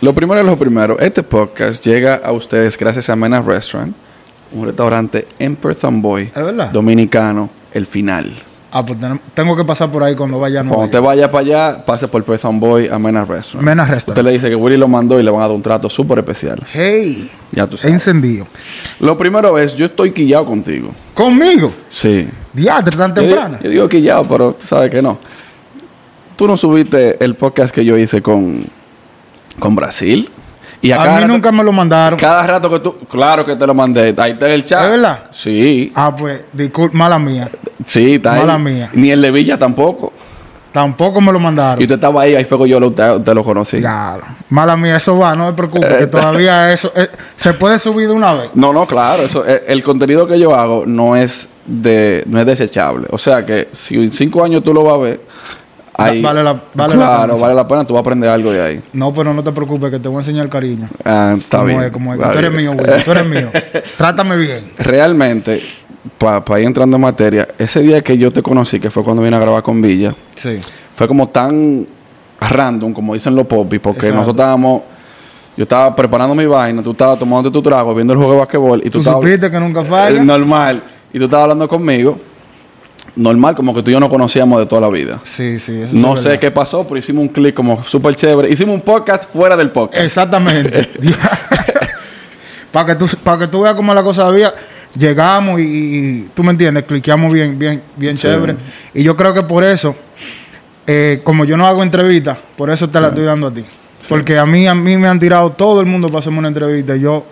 Lo primero es lo primero. Este podcast llega a ustedes gracias a Mena Restaurant, un restaurante en Perth Amboy, dominicano, el final. Ah, pues tengo que pasar por ahí cuando vaya a Nueva Cuando usted York. vaya para allá, pase por Perth Amboy a Mena Restaurant. Mena Usted Restaurant. le dice que Willy lo mandó y le van a dar un trato súper especial. Hey, Ya tú sabes. encendido. Lo primero es, yo estoy quillado contigo. ¿Conmigo? Sí. Diatre, tan Yo temprana. yo digo quillado, pero tú sabes que no. Tú no subiste el podcast que yo hice con, con Brasil. Y A cada mí rato- nunca me lo mandaron. Cada rato que tú, claro que te lo mandé, ahí está en el chat. ¿Es verdad? Sí, Ah, pues, disculpa, mala mía. sí, está ahí. Mala mía. Ni el de Villa tampoco. Tampoco me lo mandaron. Y usted estaba ahí, ahí fue que yo lo, te, te lo conocí. Ya, mala mía, eso va, no me preocupe, que todavía eso eh, se puede subir de una vez. No, no, claro, eso, eh, el contenido que yo hago no es de, no es desechable. O sea que si en cinco años tú lo vas a ver, ahí, vale la- vale la claro, vale la pena, tú vas a aprender algo de ahí. No, pero no te preocupes, que te voy a enseñar cariño. Ah, está como bien. es, como es, tú eres mío, güey, tú eres mío. Trátame bien. Realmente, para ir entrando en materia, ese día que yo te conocí, que fue cuando vine a grabar con Villa, Sí. fue como tan random, como dicen los popis, porque Exacto. nosotros estábamos, yo estaba preparando mi vaina, tú estabas tomando tu trago, viendo el juego de basquetbol, y tú, Tú estabas... supiste que nunca falla. Eh, normal. Y tú estabas hablando conmigo, normal, como que tú y yo no conocíamos de toda la vida. Sí, sí. eso No es sé verdad. qué pasó, pero hicimos un clic como súper chévere. Hicimos un podcast fuera del podcast. Exactamente. para que tú para que tú veas cómo la cosa había llegamos y, y- tú me entiendes cliqueamos bien bien bien Sí. chévere y yo creo que por eso eh, como yo no hago entrevistas por eso te la estoy dando a ti porque a mí a mí me han tirado todo el mundo para hacerme una entrevista y yo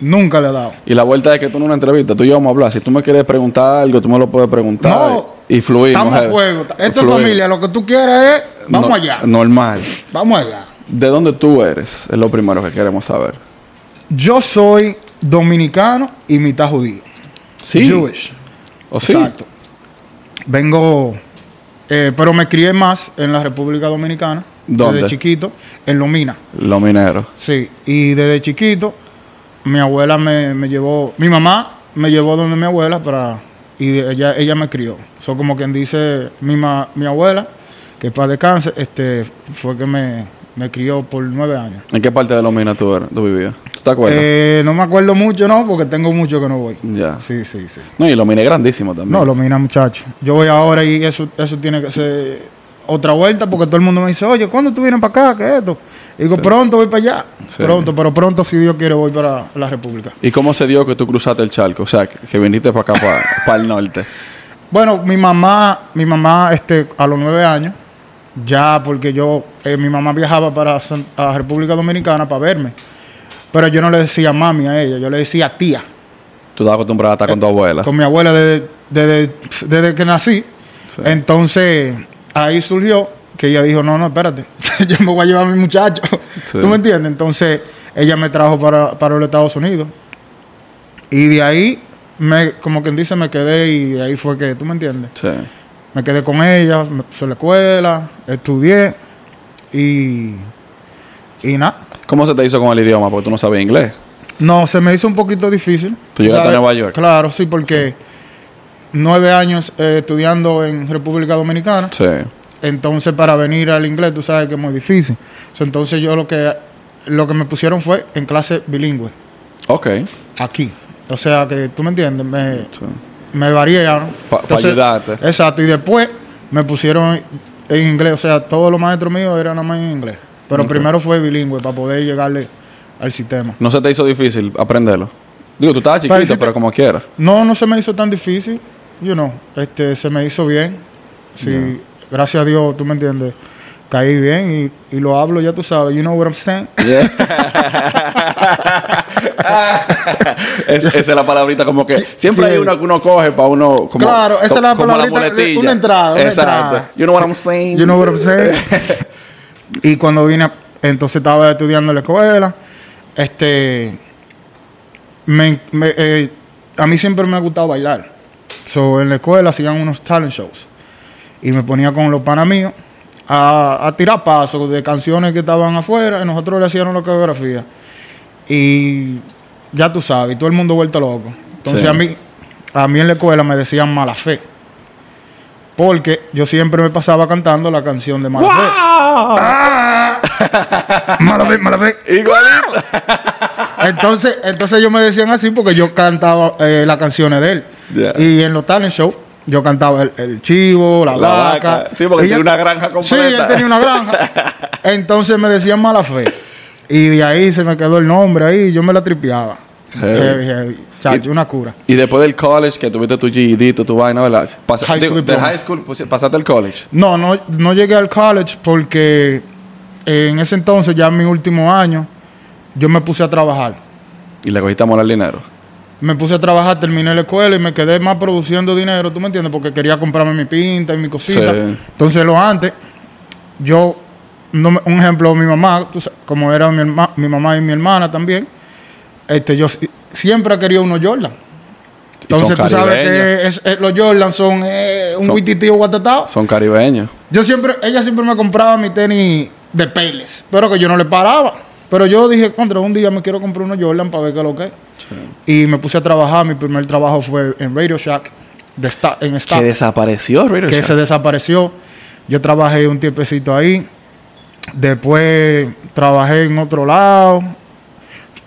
nunca le he dado Y la vuelta es que tú en una entrevista, tú y yo vamos a hablar. Si tú me quieres preguntar algo, tú me lo puedes preguntar. No. y fluimos. estamos a eh. fuego esto es familia lo que tú quieras es vamos No- allá Normal. vamos allá ¿De dónde tú eres? Es lo primero que queremos saber. yo soy dominicano y mitad judío Sí. Jewish ¿O sí? Exacto. Vengo, eh, pero me crié más en la República Dominicana. ¿Dónde? Desde chiquito, en Lomina. Los mineros. Sí. Y desde chiquito, mi abuela me, me llevó, mi mamá me llevó donde mi abuela para, y ella, ella me crió. Eso como quien dice, mi, ma- mi abuela, que para descanse, este, fue que me, me crió por nueve años. ¿En qué parte de los minas tú, tú vivías? ¿Tú te acuerdas? Eh, no me acuerdo mucho, ¿no? Porque tengo mucho que no voy. ya. Sí, sí, sí. No, y los minas es grandísimo también. No, lo mira, muchacho. Yo voy ahora y eso, eso tiene que ser otra vuelta porque todo el mundo me dice, oye, ¿cuándo tú vienes para acá? ¿Qué es esto? Y digo, pronto voy para allá. Sí. Pronto, pero pronto, si Dios quiere, voy para la República. ¿Y cómo se dio que tú cruzaste el charco? O sea, que, que viniste para acá, para, el norte. Bueno, mi mamá, mi mamá, este, a los nueve años, ya porque yo, eh, mi mamá viajaba para a República Dominicana para verme. Pero yo no le decía mami a ella, yo le decía tía. Tú estabas acostumbrada a estar con tu abuela. con mi abuela desde, desde, desde que nací. Sí. Entonces, ahí surgió que ella dijo, no, no, espérate, yo me voy a llevar a mi muchacho. Sí. ¿Tú me entiendes? Entonces, ella me trajo para, para los Estados Unidos. Y de ahí, me, como quien dice, me quedé y de ahí fue que, ¿tú me entiendes? Sí. Me quedé con ella, me puse a la escuela, estudié y, y nada. ¿Cómo se te hizo con el idioma? Porque tú no sabías inglés. No, se me hizo un poquito difícil. ¿Tú llegaste a Nueva York? Claro, sí, porque nueve años eh, estudiando en República Dominicana. Sí. Entonces, para venir al inglés, tú sabes que es muy difícil. Entonces, yo lo que, lo que me pusieron fue en clase bilingüe, Ok. aquí. O sea, que tú me entiendes, me, Sí. me variaron. Pa- pa Entonces, ayudarte. Exacto, y después me pusieron en inglés. O sea, todos los maestros míos eran nada más en inglés. Pero primero fue bilingüe para poder llegarle al sistema. ¿No se te hizo difícil aprenderlo? Digo, tú estabas chiquito, pero como quieras. No, no se me hizo tan difícil, you know, este, se me hizo bien. Sí, gracias a Dios, tú me entiendes, caí bien y, y lo hablo, ya tú sabes, you know what I'm saying. Es- esa es la palabrita como que siempre hay una que uno coge para uno como Claro, esa es la palabrita muletilla. una entrada, una Exacto. entrada. You know what I'm saying? You know what I'm saying. y cuando vine, entonces estaba estudiando en la escuela, este, me, me- eh, a mí siempre me ha gustado bailar. So, en la escuela hacían unos talent shows y me ponía con los panas míos a, a tirar pasos de canciones que estaban afuera y nosotros le hacíamos la coreografía. Y ya tú sabes, y todo el mundo vuelto loco. Entonces Sí. a mí a mí en la escuela me decían mala fe. Porque yo siempre me pasaba cantando la canción de mala fe. mala fe, mala fe. Igualito. Entonces, entonces ellos me decían así porque yo cantaba eh, las canciones de él. Y en los talent show yo cantaba el, el chivo, la, La vaca. vaca. Sí, porque Y tiene una granja Sí, él completa. tenía una granja. Entonces me decían mala fe. Y de ahí se me quedó el nombre ahí. Yo me la tripeaba. Heavy. Chacho, Y- una cura. Y después del college, que tuviste tu GED, tu, vaina, ¿verdad? Pasa- High digo, del high school pues, pasaste al college. No, no, no llegué al college porque en ese entonces, ya en mi último año, yo me puse a trabajar. Y le cogiste amor al dinero. Me puse a trabajar, terminé la escuela y me quedé más produciendo dinero, ¿tú me entiendes? Porque quería comprarme mi pinta y mi cosita. Sí. Entonces, lo antes, yo, no me- un ejemplo, mi mamá, tú como era mi, herma- mi mamá y mi hermana también, este, yo si- siempre he querido unos Jordan. Entonces, tú sabes que es- es- los Jordan son eh, un huititío guatatao. Son caribeños. Yo siempre, ella siempre me compraba mi tenis de peles, pero que yo no le paraba. Pero yo dije, contra, un día me quiero comprar unos Jordan para ver qué es lo que es. Y me puse a trabajar. Mi primer trabajo fue en Radio Shack, de sta- en Staff, Que desapareció, Radio que Shack. se desapareció. Yo trabajé un tiempecito ahí. Después trabajé en otro lado.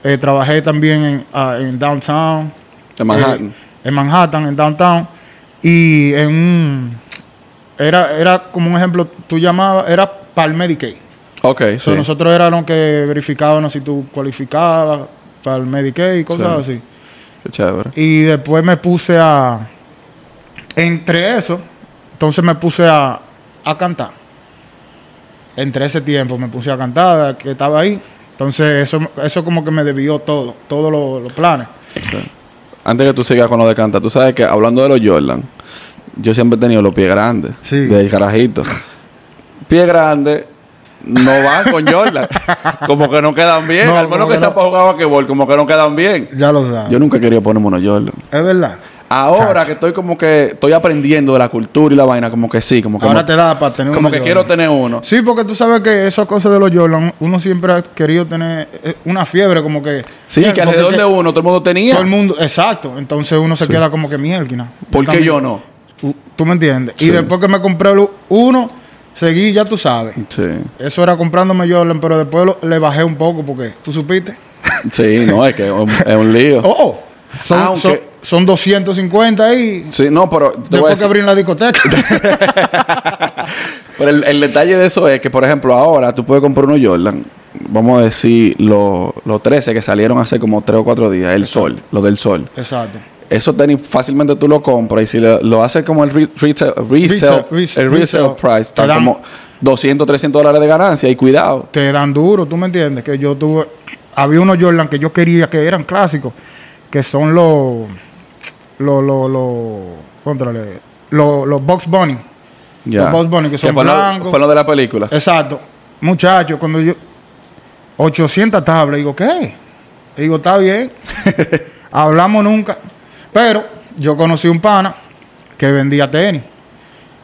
Eh, trabajé también en, ah, en Downtown. De Manhattan. Eh, en Manhattan, en Downtown. Y en un... Era, era como un ejemplo, tú llamabas, era para el Medicaid. Ok, So, sí. Nosotros éramos los que verificábamos si tú cualificabas para el Medicaid y cosas Sí. así. Qué chévere. Y después me puse a... Entre eso, entonces me puse a, a cantar. Entre ese tiempo me puse a cantar, que estaba ahí. Entonces eso, eso como que me debió todo, todos los los planes. Antes que tú sigas con lo de cantar, tú sabes que hablando de los Jordan, yo siempre he tenido los pies grandes. Sí. Del carajito. Pie grande no van con Jordan. como que no quedan bien. No, Al menos como que que sea no. para jugar basquetbol, como que no quedan bien. Ya lo sabes. Yo nunca querido ponerme unos Jordan. Es verdad. Ahora Chacho. que estoy como que estoy aprendiendo de la cultura y la vaina, como que sí, como que, Ahora te da para tener como uno que Jordan. quiero tener uno. Sí, porque tú sabes que esas cosas de los Jordan, uno siempre ha querido tener eh, una fiebre, como que. Sí, que alrededor que de uno todo el mundo tenía. Todo el mundo, exacto. Entonces uno se queda como que mierda. ¿Por qué yo no? ¿Tú me entiendes? Sí. Y después que me compré uno, seguí, ya tú sabes. Sí. Eso era comprándome Jordan, pero después lo- le bajé un poco porque, ¿tú supiste? Sí, no, es que es un, es un lío. Oh, oh. Son, Aunque- son, son 250 ahí. Sí, no, pero te voy a Después que abrí la discoteca. Pero el, el detalle de eso es que, por ejemplo, ahora tú puedes comprar unos Jordan, vamos a decir, los los 13 que salieron hace como 3 o 4 días, el sol, lo del sol. exacto. Esos tenis fácilmente tú lo compras y si lo, lo haces como el re- retail, resale, Resale, el resale price, está dan- como 200, 300 dólares de ganancia y cuidado. te dan duro, ¿tú me entiendes? Que yo tuve... Había unos Jordan que yo quería que eran clásicos, que son los... Los... Los... Los... Contrale, los, los Box Bunny. Los Bugs Bunny, que son fue lo- blancos. fue lo de la película. Exacto. Muchachos, cuando yo... 800 tablas, digo, ¿qué? Digo, está bien. Hablamos nunca. Pero yo conocí un pana que vendía tenis.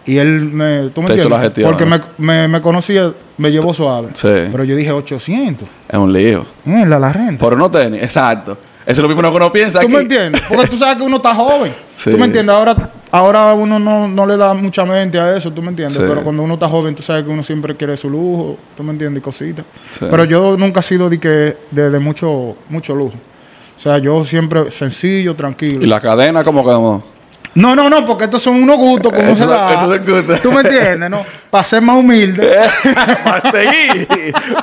Y él me... ¿Tú me Te hizo la entiendes? gestión, Porque ¿no? me, me, me conocía, me llevó suave. Sí. Pero yo dije 800. Es un lío. Mierda, la renta. Por unos tenis, exacto. Eso es lo mismo que uno piensa ¿Tú aquí. me entiendes? Porque tú sabes que uno está joven. Sí. ¿Tú me entiendes? Ahora, ahora uno no, no le da mucha mente a eso, ¿tú me entiendes? Sí. Pero cuando uno está joven, tú sabes que uno siempre quiere su lujo, ¿tú me entiendes? Y cositas. Sí. Pero yo nunca he sido de, que, de, de mucho, mucho lujo. O sea, yo siempre sencillo, tranquilo. Y la cadena como que no. No, no, porque estos son unos gustos que uno Eso- se da. ¿Tú me entiendes? No? Para ser más humilde. va a seguir.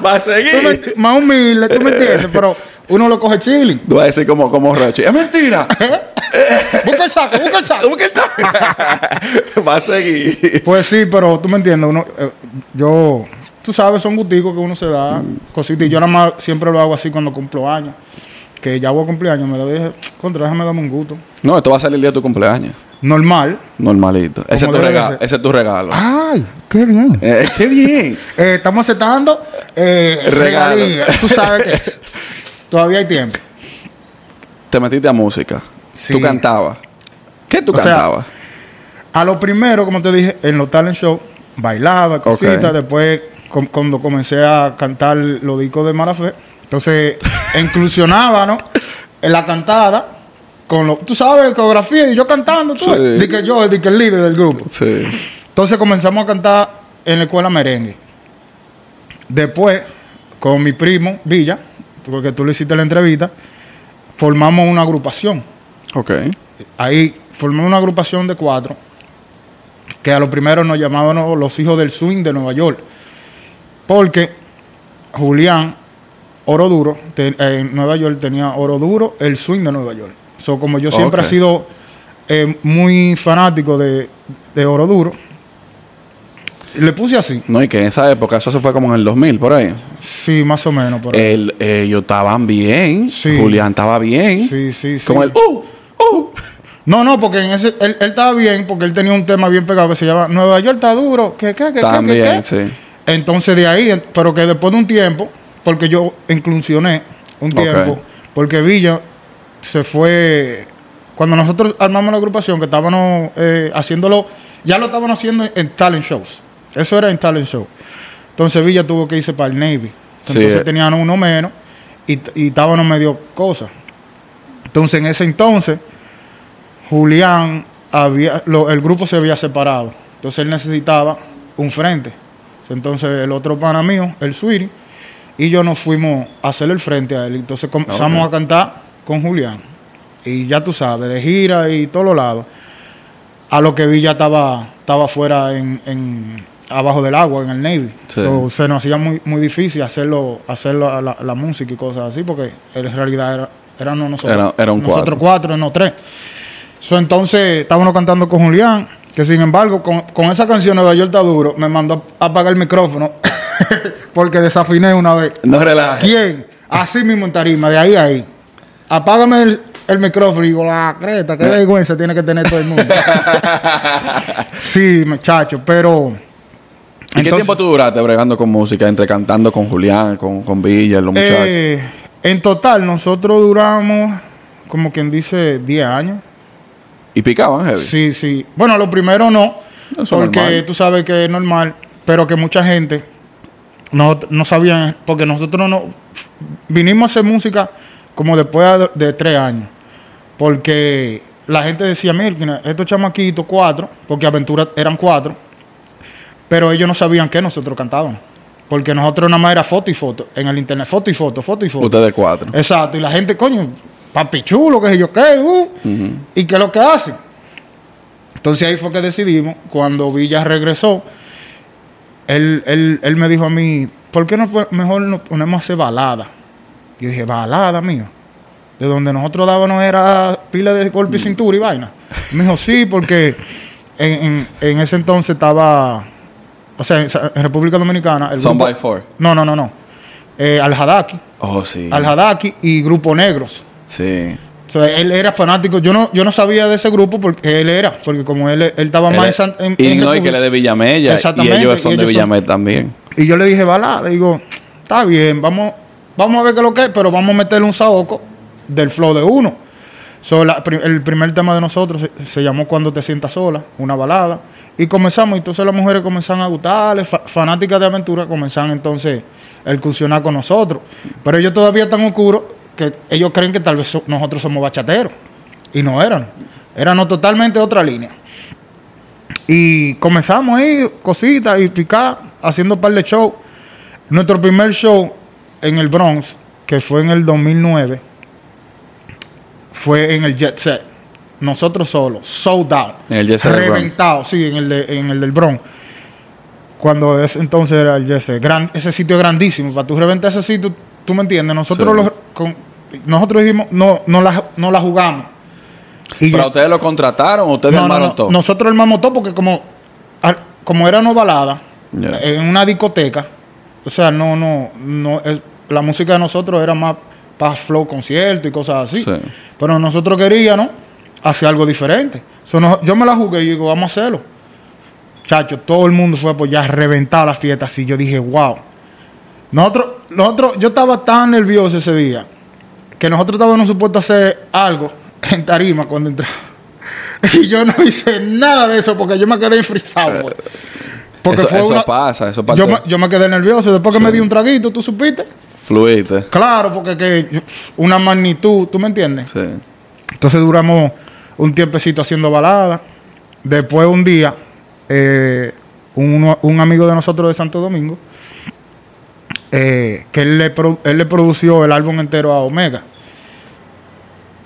Va a Tú me- seguir. más humilde, ¿tú me entiendes? Pero uno lo coge chilling. Tú vas a decir como, como Rochi. Es mentira. Busca el saco, busca el saco. ¿Cómo que está? va a seguir. Pues sí, pero tú me entiendes, uno, eh, yo, tú sabes, son gusticos que uno se da, cositas, y yo nada más siempre lo hago así cuando cumplo años, que ya voy a cumplir años, me lo dije, contra, déjame darme un gusto. No, esto va a salir el día de tu cumpleaños. Normal. Normalito. Ese es tu regalo. Ese es tu regalo. Ay, qué bien. Eh, ¡Qué bien! Eh, estamos aceptando eh, Regalo. Tú sabes que todavía hay tiempo. Te metiste a música. Sí. Tú cantabas. ¿Qué tú O sea, cantabas? A lo primero, como te dije, en los talent show, bailaba, cositas. Después, com- cuando comencé a cantar los discos de mala fe, entonces inclusionaba, ¿no? En la cantada, con lo, tú sabes, coreografía, y yo cantando, tú Sí. que yo, di que el líder del grupo. Sí. Entonces comenzamos a cantar en la escuela merengue. Después, con mi primo, Villa, porque tú le hiciste la entrevista, formamos una agrupación. Ok. Ahí formamos una agrupación de cuatro, que a lo primero nos llamábamos los hijos del swing de Nueva York. Porque Julián, Oro Duro, te- en Nueva York tenía Oro Duro, el swing de Nueva York. So, como yo siempre Ok. he sido eh, muy fanático de, de Oro Duro, le puse así. No, y que en esa época, eso se fue como en el 2000, por ahí. Sí, más o menos. Por ahí. El, ellos estaban bien. Sí. Julián estaba bien. Sí, sí, sí. Como el, ¡uh! ¡uh! No, no, porque en ese, él, él estaba bien, porque él tenía un tema bien pegado que se llama Nueva York está duro. ¿Qué, qué, qué, qué, También, qué, qué? sí. Entonces de ahí, pero que después de un tiempo, porque yo inclusioné un tiempo, porque Villa se fue, cuando nosotros armamos la agrupación, que estábamos eh, haciéndolo, ya lo estaban haciendo en talent shows. Eso era en talent show. Entonces Villa tuvo que irse para el Navy. Entonces tenían uno menos y, y estábamos medio cosas. Entonces en ese entonces, Julián, había, lo- el grupo se había separado. Entonces él necesitaba un frente. Entonces el otro pana mío, el Sweetie, y yo nos fuimos a hacer el frente a él. Entonces comenzamos Ok. a cantar con Julián. Y ya tú sabes, de gira y todos los lados. A lo que vi ya estaba, estaba fuera en, en- abajo del agua, en el Navy. Sí. So, se nos hacía muy, muy difícil hacerlo, hacerlo a la, la música y cosas así, porque en realidad era, éramos nosotros, Era- era un nosotros cuatro, no tres. So, entonces estábamos cantando con Julián, que sin embargo, con, con esa canción Nueva York está duro, me mandó a apagar el micrófono porque desafiné una vez. No relajes. ¿Quién? Así mismo en tarima, de ahí a ahí. Apágame el, el micrófono y digo, la creta, qué vergüenza tiene que tener todo el mundo. sí, muchacho, pero. ¿Y qué entonces, tiempo tú duraste bregando con música, entre cantando con Julián, con, con Villa, los muchachos? eh, en total, nosotros duramos, como quien dice, 10 años. ¿Y picaban, heavy? Sí, sí. Bueno, lo primero no, Eso porque normal. tú sabes que es normal, pero que mucha gente no, no sabían, porque nosotros no vinimos a hacer música como después de, de tres años, porque la gente decía, mira, estos chamaquitos, cuatro, porque Aventura eran cuatro, pero ellos no sabían que nosotros cantábamos, porque nosotros nada más era foto y foto, en el internet, foto y foto, foto y foto. Ustedes cuatro. Exacto, y la gente, coño, papi chulo, qué sé yo qué, uh, y qué es lo que hacen. Entonces ahí fue que decidimos, cuando Villa regresó, él, él, él me dijo a mí, ¿por qué no fue- mejor nos ponemos a hacer balada? Yo dije, balada, mío. De donde nosotros dábamos era pila de golpe y cintura y vaina. Me dijo, sí, porque en, en- en ese entonces estaba, o sea, en, República Dominicana. El Son grupo- by Four. No, no, no, no. Eh, Al Hadaki. Oh, sí. Al Hadaki y Grupo Negros. Sí. O sea, él era fanático. Yo no, yo no sabía de ese grupo porque él era, porque como él, él estaba Él más en, en- y en no, y que él es de Villamella. Y Exactamente, ellos son y ellos son- Villamella también. Y yo le dije, balada. Digo, está bien, vamos, vamos a ver qué es lo que es, pero vamos a meterle un saoco del flow de uno. So, la el primer tema de nosotros se, se llamó Cuando te sientas sola, una balada. Y comenzamos, y entonces las mujeres comenzaron a gustarles, fa- fanáticas de aventura, comenzaron entonces a incursionar con nosotros. Pero ellos todavía están oscuros que ellos creen que tal vez so- nosotros somos bachateros. Y no eran. Éramos totalmente otra línea. Y comenzamos ahí, cositas, y picar, haciendo un par de shows. Nuestro primer show en el Bronx, que fue en el 2009, fue en el Jet Set. Nosotros solos, sold out. En el Jet Set. Reventado, sí, en el, de- en el del Bronx. Cuando es, entonces era el Jet Set. Gran, ese sitio es grandísimo. Para tú reventar ese sitio, tú me entiendes. Nosotros, Sí. los- con- nosotros dijimos, no, no, la, no la jugamos. Y ¿Pero ya- ustedes lo contrataron o ustedes no, armaron no. todo? Nosotros armamos todo porque como, como era no balada, Ya. en una discoteca, o sea, no, no, no, es- la música de nosotros era más para flow concierto y cosas así. Sí. Pero nosotros queríamos hacer algo diferente. So, no- yo me la jugué y digo, vamos a hacerlo. Chacho, todo el mundo fue a apoyar, reventar la fiesta así. Yo dije, wow. Nosotros, nosotros, yo estaba tan nervioso ese día que nosotros estábamos supuestos a hacer algo en tarima cuando entramos. Y yo no hice nada de eso porque yo me quedé enfrisado. pues. Porque eso fue eso una- pasa, eso pasa. yo, me, yo me quedé nervioso. Después que Sí. me di un traguito, ¿tú supiste? Fluiste. Claro, porque que una magnitud, ¿tú me entiendes? Sí. Entonces duramos un tiempecito haciendo baladas. Después un día, eh, un, un amigo de nosotros de Santo Domingo eh, que él le, pro- él le produció el álbum entero a Omega.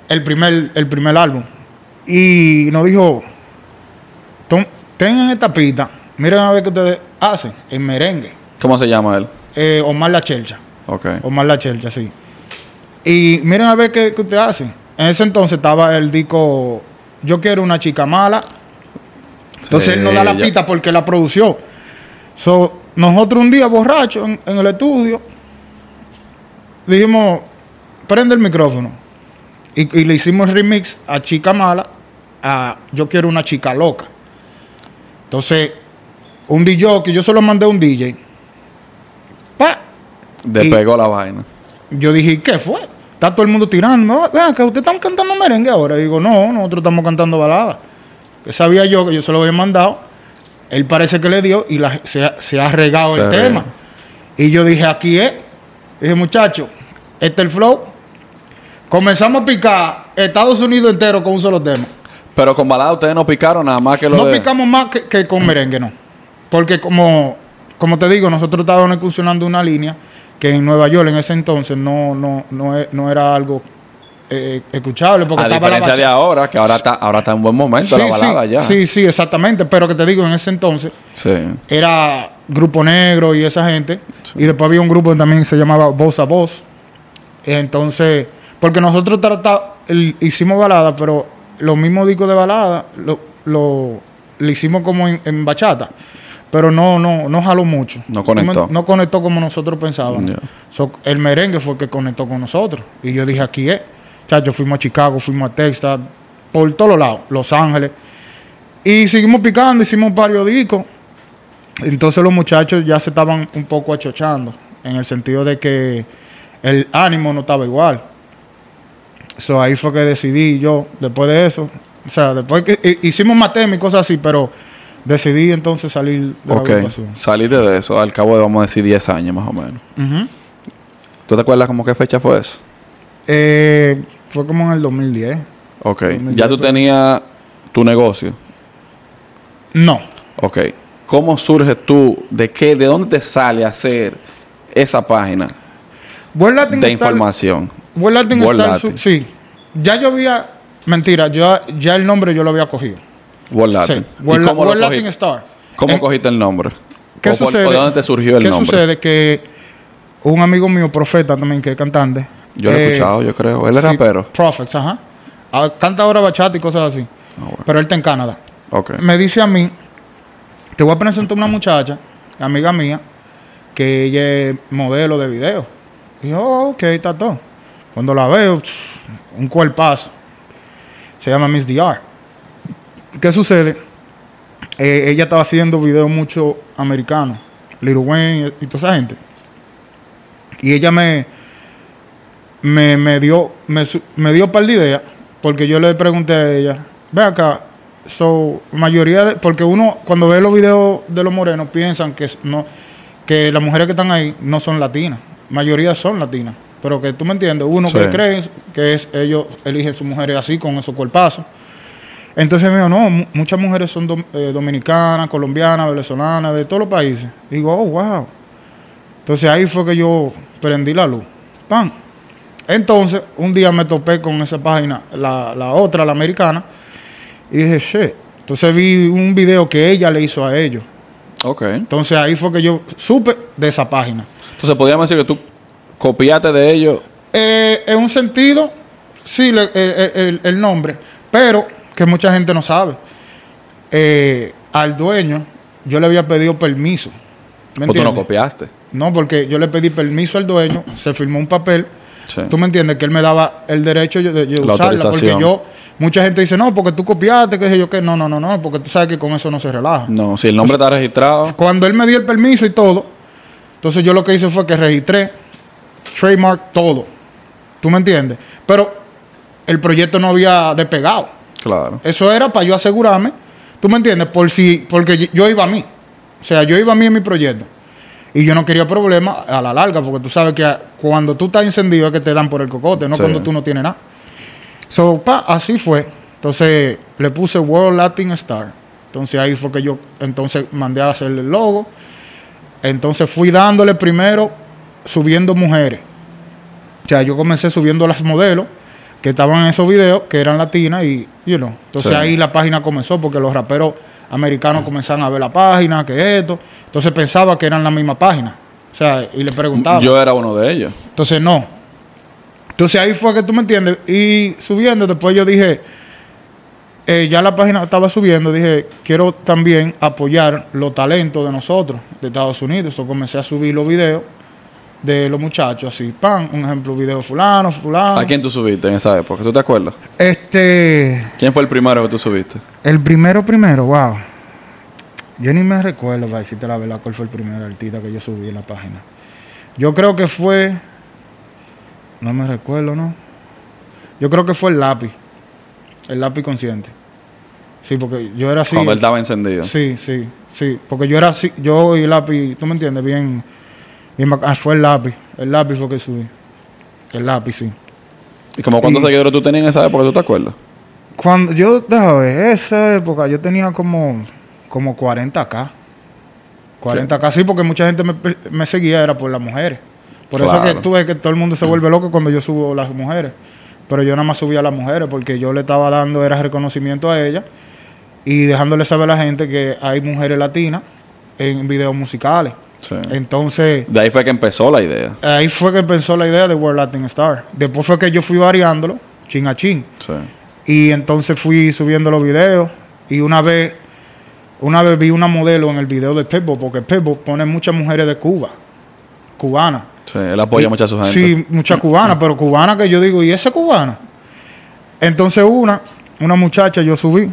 El primer, el primer álbum. Y nos dijo, "Tom- tengan esta pista, miren a ver qué ustedes hacen en merengue. ¿Cómo se llama él? Eh, Omar La Chelcha. Ok. Omar La Chelcha, sí. Y miren a ver qué, qué ustedes hacen. En ese entonces estaba el disco Yo quiero una chica mala. Entonces él nos da la ya- pista porque la produció. So, nosotros un día borrachos en, en el estudio dijimos, prende el micrófono. Y, y le hicimos remix a Chica Mala, a Yo quiero una chica loca. Entonces, un DJ, que yo solo mandé un DJ. Pa, Despegó la vaina. yo dije, ¿qué fue? Está todo el mundo tirando. Vean que ustedes están cantando merengue ahora. Y digo, no, nosotros estamos cantando balada. Que sabía yo que yo se lo había mandado. Él parece que le dio y la- se, ha- se ha regado Se el tema. Y yo dije, aquí es. Dije, muchacho, este es el flow. Comenzamos a picar Estados Unidos entero con un solo tema. Pero con balada ustedes no picaron nada más que lo No de... picamos más que, que con merengue, no. Porque como, como te digo, nosotros estábamos incursionando una línea que en Nueva York en ese entonces no, no, no, e- no era algo eh, escuchable. Porque A estaba la diferencia de bacha- ahora, que ahora está, ahora está en buen momento sí, la balada sí, ya. sí, sí, exactamente. Pero que te digo, en ese entonces Sí. era Grupo Negro y esa gente. Y después había un grupo que también se llamaba Voz a Voz. Entonces, porque nosotros trata- el- hicimos balada, pero los mismos discos de balada lo, lo, lo hicimos como en, en bachata. Pero no, no, no jaló mucho. No conectó. No conectó como nosotros pensábamos. So, el merengue fue el que conectó con nosotros. Y yo dije, aquí es. Chacho, fuimos a Chicago, fuimos a Texas, por todos lados, Los Ángeles. Y seguimos picando, hicimos varios discos. Entonces los muchachos ya se estaban un poco achochando, en el sentido de que el ánimo no estaba igual. So, ahí fue que decidí yo, después de eso, o sea, después que hi- hicimos más temas y cosas así, pero decidí entonces salir de Ok. la agrupación. Saliste de eso al cabo de, vamos a decir, 10 años más o menos. ¿Tú te acuerdas como qué fecha fue eso? Eh, fue como en el 2010. Ok. 2010 Ya tú tenías tu negocio. No. Ok. ¿Cómo surge tú? ¿De qué? ¿De dónde te sale hacer esa página World Latin de Star- información? World Latin World Star Latin. Su- sí. Ya yo había, mentira, yo, ya el nombre yo lo había cogido. World Latin. Sí. ¿Y World, cómo, World? Latin Star. ¿Cómo En- cogiste el nombre? ¿Qué ¿O por- sucede? ¿De dónde te surgió el ¿Qué nombre? sucede? Que un amigo mío, Profeta también, que es cantante. Yo lo he eh, escuchado, yo creo. Él es sí, rapero. Prophets, ajá. Ah, Canta ahora bachata y cosas así. Ah, bueno. Pero él está en Canadá. Ok. Me dice a mí, te voy a presentar una muchacha, amiga mía, que ella es modelo de video. Y yo, oh, ok, está todo. Cuando la veo, un cuerpazo. Se llama Miss DR. ¿Qué sucede? Eh, ella estaba haciendo videos mucho americanos. Little Wayne y toda esa gente. Y ella me, me, me dio me, me dio par de ideas porque yo le pregunté a ella, ve acá, so, mayoría de, porque uno cuando ve los videos de los morenos piensan que no que las mujeres que están ahí no son latinas, mayoría son latinas, pero que tú me entiendes, uno Sí. que cree que es ellos eligen sus mujeres así con esos cuerpazos. Entonces me dijo, no, mu- muchas mujeres son eh, dominicanas, colombianas, venezolanas, de todos los países. Digo, oh, wow. Entonces ahí fue que yo prendí la luz. ¡Pam! Entonces, un día me topé con esa página, la, la otra, la americana, y dije, shit. Entonces vi un video que ella le hizo a ellos. Ok. Entonces ahí fue que yo supe de esa página. Entonces, podríamos decir que tú copiaste de ellos. Eh, en un sentido, sí, le- eh, eh, el, el nombre, pero que mucha gente no sabe. Eh, al dueño, yo le había pedido permiso. ¿Me O tú no copiaste. No, porque yo le pedí permiso al dueño, se firmó un papel. Sí. Tú me entiendes que él me daba el derecho de, de La usarla. Porque yo, mucha gente dice, no, porque tú copiaste, que sé yo qué. No, no, no, no, porque tú sabes que con eso no se relaja. No, si el nombre está registrado. Cuando él me dio el permiso y todo, entonces yo lo que hice fue que registré, trademark, todo. ¿Tú me entiendes? Pero el proyecto no había despegado. Claro. Eso era para yo asegurarme, ¿tú me entiendes? Por si, porque yo iba a mí. O sea, yo iba a mí en mi proyecto. Y yo no quería problemas a la larga, porque tú sabes que cuando tú estás encendido es que te dan por el cocote, no Sí. cuando tú no tienes nada. So, pa, así fue. Entonces le puse World Latin Star. Entonces ahí fue que yo entonces mandé a hacer el logo. Entonces fui dándole primero subiendo mujeres. O sea, yo comencé subiendo las modelos que estaban en esos videos, que eran latinas, y, you know. Entonces Sí. ahí la página comenzó, porque los raperos americanos comenzaron a ver la página, que esto. Entonces pensaba que eran la misma página. O sea, y le preguntaba. Yo era uno de ellos. Entonces no. Entonces ahí fue que tú me entiendes. Y subiendo, después yo dije, eh, ya la página estaba subiendo, dije, quiero también apoyar los talentos de nosotros, de Estados Unidos. Entonces comencé a subir los videos de los muchachos, así, pan, un ejemplo, video fulano, fulano. ¿A quién tú subiste en esa época? ¿Tú te acuerdas? Este, ¿Quién fue el primero que tú subiste? El primero, primero, wow. Yo ni me recuerdo, para decirte la verdad, cuál fue el primer artista que yo subí en la página. Yo creo que fue. No me recuerdo, ¿no? Yo creo que fue el lápiz. El lápiz consciente. Sí, porque yo era así. Cuando él estaba encendido. Sí, sí, sí. Porque yo era así. Yo y el lápiz, ¿tú me entiendes? Bien. Ah, fue el lápiz. El lápiz fue que subí. El lápiz, sí. ¿Y como cuántos seguidores tú tenías en esa época? ¿Tú te acuerdas? Cuando yo, déjame esa época yo tenía como, como 40k. 40k, sí, porque mucha gente me, me seguía, era por las mujeres. Por eso Claro. que tú ves que todo el mundo se vuelve loco cuando yo subo las mujeres. Pero yo nada más subía a las mujeres porque yo le estaba dando, era reconocimiento a ellas y dejándole saber a la gente que hay mujeres latinas en videos musicales. Sí. Entonces, De ahí fue que empezó la idea. ahí fue que pensó la idea de World Latin Star. Después fue que yo fui variándolo, chin a chin. Sí. Y entonces fui subiendo los videos. Y una vez, una vez vi una modelo en el video de Pitbull, porque Pitbull pone muchas mujeres de Cuba, cubanas. Sí, él apoya mucho a su gente. Sí, muchas cubanas, pero cubanas que yo digo, ¿y esa cubana? Entonces una, una muchacha yo subí.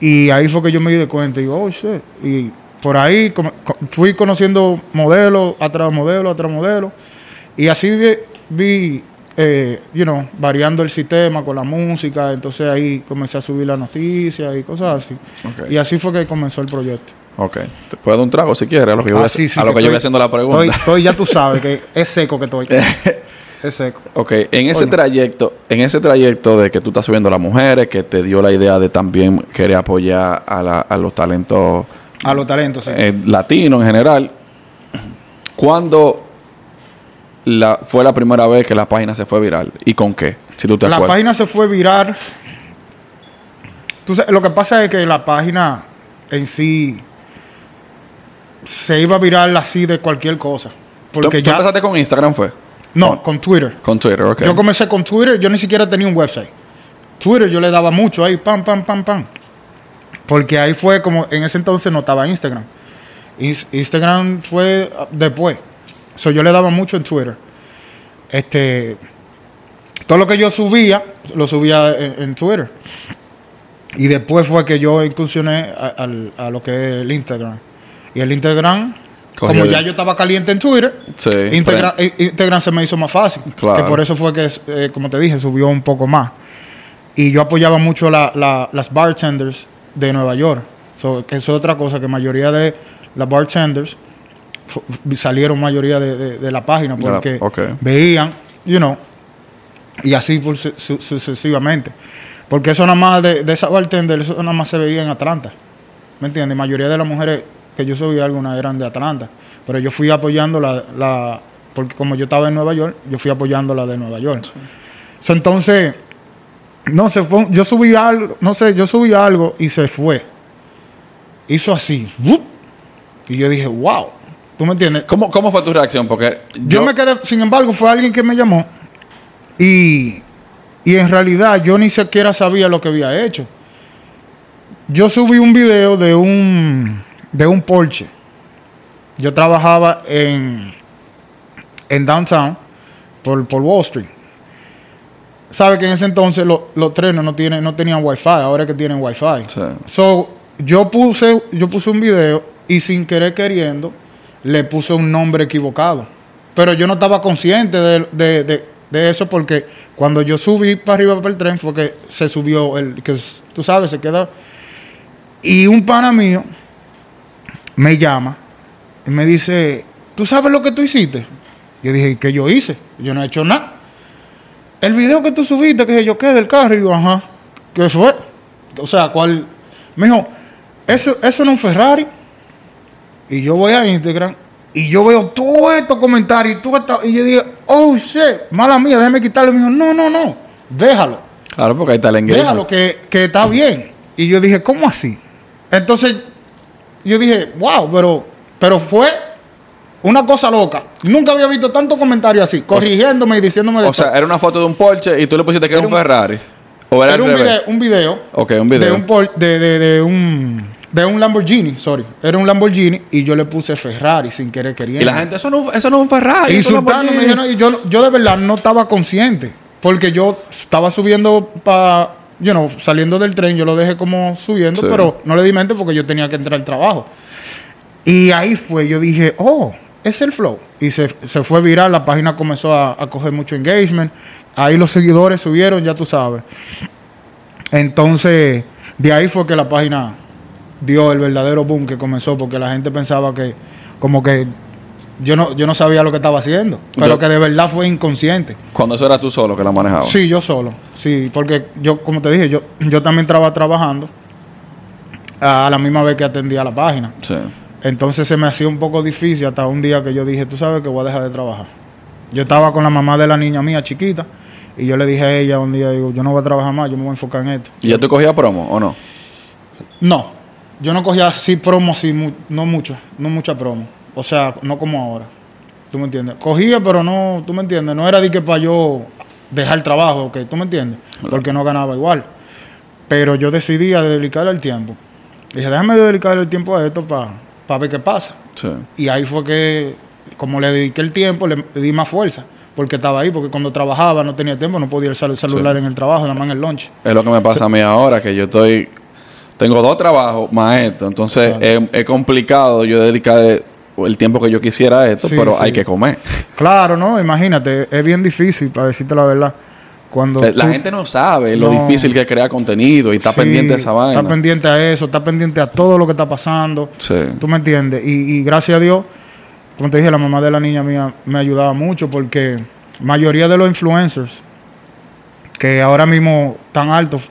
Y ahí fue que yo me di de cuenta. Y digo, oh, shit. Y por ahí fui conociendo modelos, atrás modelo, atrás modelo. Y así vi, vi eh, you know, variando el sistema con la música. Entonces ahí comencé a subir las noticias y cosas así. Y así fue que comenzó el proyecto. Ok. Te puedo dar un trago si quieres, a lo que yo, voy, Ah, a- sí, sí, a lo que yo voy haciendo la pregunta. Estoy, estoy- ya tú sabes que es seco que estoy. es seco. Ok, en ese trayecto, en ese trayecto de que tú estás subiendo a las mujeres, que te dio la idea de también querer apoyar a, la- a los talentos A los talentos, sí. eh, latinos en general, ¿cuándo la, fue la primera vez que la página se fue viral? ¿Y con qué? Si tú te la acuerdas. página se fue viral. Tú sabes, lo que pasa es que la página en sí se iba a viral así de cualquier cosa. ¿Tú, Porque tú ya. empezaste con Instagram fue? No, con Twitter. Con Twitter, ok. Yo comencé con Twitter, yo ni siquiera tenía un website. Twitter yo le daba mucho ahí, pam, pam, pam, pam. Porque ahí fue como, en ese entonces no estaba Instagram. Ins- Instagram fue ah, después. So, yo le daba mucho en Twitter. Este, todo lo que yo subía, lo subía en, en Twitter. Y después fue que yo incursioné a, a lo que es el Instagram. Y el Instagram, Cogió como ya yo estaba caliente en Twitter, Sí, i- Instagram se me hizo más fácil. Claro. Que por eso fue que, eh, como te dije, subió un poco más. Y yo apoyaba mucho la- la- las bartenders de Nueva York. So, que eso es otra cosa, que mayoría de las bartenders salieron mayoría de, de- de la página porque veían, you know, y así su- su- sucesivamente. Porque eso nada más de, de esa bartender, eso nada más se veía en Atlanta. ¿Me entiendes? La mayoría de las mujeres que yo subí algunas eran de Atlanta. Pero yo fui apoyando la, la- porque como yo estaba en Nueva York, yo fui apoyando la de Nueva York. So, entonces, no se fue, yo subí algo, no sé, yo subí algo y se fue. Hizo así, y yo dije, wow, ¿tú me entiendes? ¿Cómo, ¿Cómo fue tu reacción? Porque Yo, me quedé, sin embargo, fue alguien que me llamó y, y en realidad yo ni siquiera sabía lo que había hecho. Yo subí un video de un, de un Porsche. Yo trabajaba en, en downtown por, por Wall Street. Sabe que en ese entonces lo- los trenes no, tienen, no tenían wifi, ahora es que tienen wifi. Sí. So, yo puse, yo puse un video y sin querer queriendo le puse un nombre equivocado. Pero yo no estaba consciente de, de- de- eso porque cuando yo subí para arriba para el tren fue que se subió el que tú sabes, se quedó. Y un pana mío me llama y me dice, ¿tú sabes lo que tú hiciste? Yo dije, ¿qué yo hice? Yo no he hecho nada. El video que tú subiste, que yo quedé del carro, y yo, ajá, ¿qué fue? O sea, ¿cuál? Me dijo, eso, eso no es un Ferrari. Y yo voy a Instagram Y yo veo todos estos comentarios y, tú estás- y yo dije, oh shit, mala mía, déjame quitarlo. Y me dijo, no, no, no, déjalo, Claro, porque ahí está el engagement. déjalo, que, que está bien. Y yo dije, ¿cómo así? Entonces, yo dije, wow, pero, pero fue una cosa loca. Nunca había visto tantos comentarios así, corrigiéndome y diciéndome de O sea, todo. era una foto de un Porsche y tú le pusiste que era Era un Ferrari. O era, Era un video, un video Ok, un video. de un Por- de, de- de un de un Lamborghini, sorry. Era un Lamborghini y yo le puse Ferrari sin querer queriendo. Y la gente, eso no, eso no es un Ferrari. eso insultando me Lamborghini". dijeron, y yo, yo de verdad no estaba consciente. Porque yo estaba subiendo para, you know, saliendo del tren, yo lo dejé como subiendo, Sí. pero no le di mente porque yo tenía que entrar al trabajo. Y ahí fue, yo dije, oh, es el flow. Y se, se fue viral, la página comenzó a, a coger mucho engagement. Ahí los seguidores subieron, ya tú sabes. Entonces, de ahí fue que la página dio el verdadero boom que comenzó, porque la gente pensaba que, como que yo no, yo no sabía lo que estaba haciendo, pero Yo- que de verdad fue inconsciente. Cuando eso era tú solo que la manejabas. Sí, yo solo, sí, porque yo, como te dije, yo, yo también estaba trabajando a la misma vez que atendía la página. Sí. Entonces se me hacía un poco difícil hasta un día que yo dije, tú sabes que voy a dejar de trabajar. Yo estaba con la mamá de la niña mía chiquita y yo le dije a ella un día, digo, yo no voy a trabajar más, yo me voy a enfocar en esto. ¿Y ya tú cogías promo o no? No, yo no cogía así promo, sí, mu- no mucho, no mucha promo. O sea, no como ahora. ¿Tú me entiendes? Cogía, pero no, tú me entiendes, no era de que para yo dejar el trabajo, ok, ¿tú me entiendes? Porque no ganaba igual. Pero yo decidí a dedicarle el tiempo. Dije, déjame dedicarle el tiempo a esto para ver qué pasa. Sí. Y ahí fue que, como le dediqué el tiempo, le, le di más fuerza. Porque estaba ahí, porque cuando trabajaba no tenía tiempo, no podía usar el celular Sí. en el trabajo, nada más en el lunch. Es lo que me pasa a mí ahora, que yo estoy... Tengo dos trabajos más esto. Entonces es, es complicado yo dedicar el tiempo que yo quisiera a esto, Sí, pero sí. hay que comer. Claro, ¿no? Imagínate, es bien difícil, para decirte la verdad. Cuando La tú- gente no sabe lo No. difícil que es crear contenido y está Sí, pendiente de esa vaina. Está pendiente a eso, está pendiente a todo lo que está pasando. Sí. ¿Tú me entiendes? Y, y gracias a Dios, como te dije, la mamá de la niña mía me ayudaba mucho porque mayoría de los influencers que ahora mismo tan altos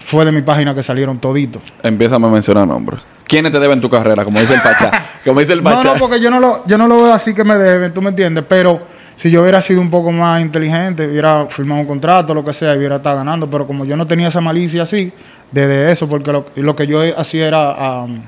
fue de mi página que salieron toditos. Empieza a mencionar nombres. ¿Quiénes te deben tu carrera? Como dice el Pachá. Como dice el No, Pachá. no, porque yo no lo, yo no lo veo así que me deben, tú me entiendes, pero si yo hubiera sido un poco más inteligente, hubiera firmado un contrato, lo que sea, y hubiera estado ganando, pero como yo no tenía esa malicia así, desde eso, porque lo, lo que yo hacía era um,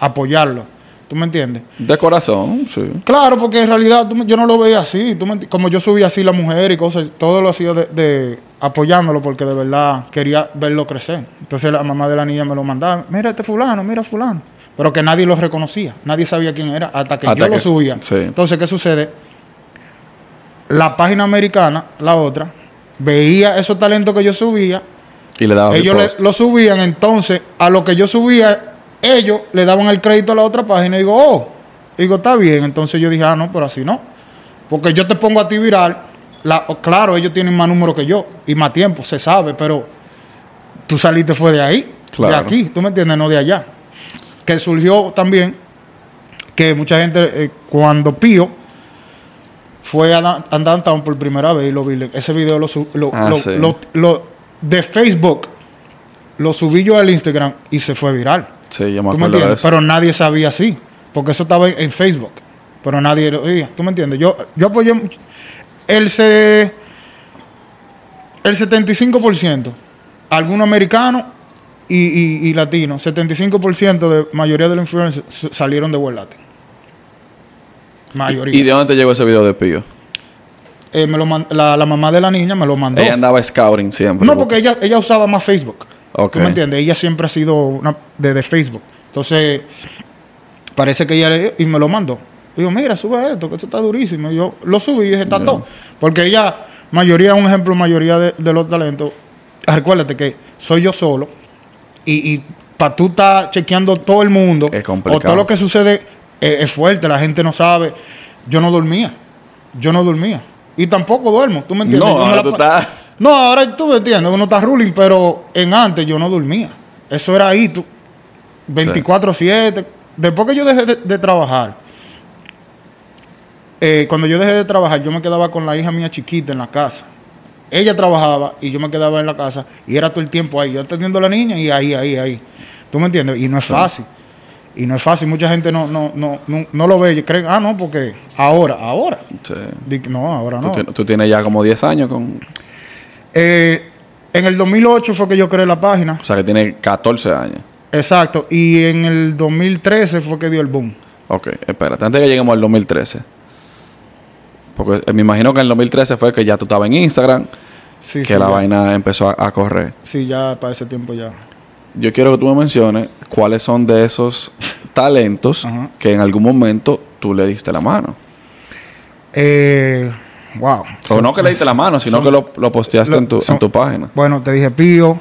apoyarlo, ¿tú me entiendes? De corazón, sí. Claro, porque en realidad tú yo no lo veía así, tú me como yo subía así la mujer y cosas, todo lo hacía de, de- apoyándolo porque de verdad quería verlo crecer. Entonces la mamá de la niña me lo mandaba, mira este fulano, mira fulano, pero que nadie lo reconocía, nadie sabía quién era hasta que Hasta yo que- lo subía. sí. Entonces, ¿qué sucede? La página americana, la otra, veía esos talentos que yo subía Y le daba ellos le- lo subían, entonces a lo que yo subía, ellos le daban el crédito a la otra página y digo, oh, digo, está bien. Entonces yo dije, ah, no, pero así no. Porque yo te pongo a ti viral, la, claro, ellos tienen más número que yo y más tiempo, se sabe, pero tú saliste fue de ahí, Claro. de aquí, tú me entiendes, no de allá. Que surgió también que mucha gente, eh, cuando Pío fue a, a Downtown por primera vez y lo vi, ese video lo, lo, Ah, lo- sí. lo- de Facebook lo subí yo al Instagram y se fue viral. Sí, yo me. Pero nadie sabía así, porque eso estaba en, en Facebook, pero nadie lo veía. ¿Tú me entiendes? Yo, yo apoyé mucho. El, se, el 75%, algunos americanos y, y, y latinos, 75% de mayoría de los influencers salieron de World Latin. Mayoría. ¿Y de dónde te llegó ese video de Pío? Eh, me lo la, la mamá de la niña me lo mandó. Ella andaba scouting siempre. No, porque ella, ella usaba más Facebook. Ok. ¿Tú me entiendes? Ella siempre ha sido una de, de Facebook. Entonces, parece que ella le, y me lo mandó. Digo, mira, sube esto, que esto está durísimo. Y yo lo subí y dije, está todo. Porque ella, mayoría, un ejemplo, mayoría de, de los talentos, recuérdate que soy yo solo. Y, y para tú estar chequeando todo el mundo, Es o todo lo que sucede eh, es fuerte, la gente no sabe. Yo no dormía. Yo no dormía. Y tampoco duermo, ¿tú me entiendes? No, Yo ahora la tú estás... no, ahora tú me entiendes, uno está ruling, pero en antes yo no dormía. Eso era ahí, tú, 24-7. Después que yo dejé de, de trabajar, eh, cuando yo dejé de trabajar, yo me quedaba con la hija mía chiquita en la casa. Ella trabajaba y yo me quedaba en la casa y era todo el tiempo ahí, yo atendiendo a la niña y ahí, ahí, ahí. ¿Tú me entiendes? Y no es fácil. Y no es fácil, mucha gente no, no, no, no, no lo ve y creen, ah, no, porque ahora, ahora. Sí. No, ahora no. tú tienes ya como 10 años con... Eh, en el 2008 fue que yo creé la página. O sea, que tienes 14 años. Exacto. Y en el 2013 fue que dio el boom. Ok, espérate, antes de que lleguemos al 2013. Porque eh, me imagino que en el 2013 fue que ya tú estabas en Instagram, Sí, que sí, la ya. vaina empezó a, a correr. Sí, ya para ese tiempo ya. Yo quiero que tú me menciones cuáles son de esos talentos Ajá. que en algún momento tú le diste la mano. Eh, wow. O no que le diste la mano, sino son- que lo, lo posteaste lo- en, tu, en tu página. Bueno, te dije Pío,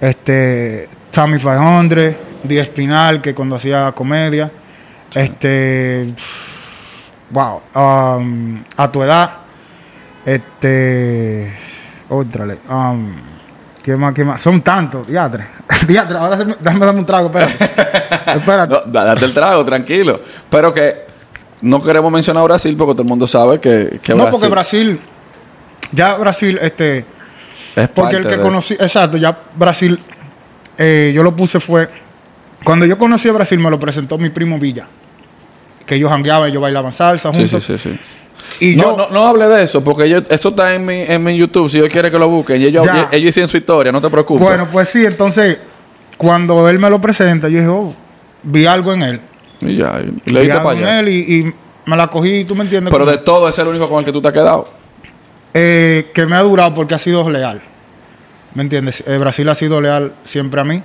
este, Tommy 500, Di Espinal, que cuando hacía comedia, este, wow, um, a tu edad, este, otra, um, ¿qué más, qué más? Son tantos, diatre, diatre, ahora se me, déjame darme un trago, espérate, espérate. No, da- date el trago, tranquilo. Pero que no queremos mencionar a Brasil porque todo el mundo sabe que, que no, porque Brasil, ya Brasil, este, es Porque el que de- conocí, exacto, ya Brasil, eh, yo lo puse fue, cuando yo conocí a Brasil me lo presentó mi primo Villa, que ellos jangueaban, ellos bailaban salsa Sí, juntos. sí, sí, sí. Y no, yo, no, no hable de eso, porque yo, eso está en mi, en mi YouTube. Si yo quiere que lo busquen, y ellos, Ya. ellos hicieron su historia, no te preocupes. bueno, pues sí, entonces, cuando él me lo presenta, yo dije, oh, vi algo en él. y ya, y Vi le algo para en allá. él y, y me la cogí, tú me entiendes. Pero de todo, ese es el único con el que tú te has quedado. eh, que me ha durado porque ha sido leal. ¿Me entiendes? Eh, Brasil ha sido leal siempre a mí.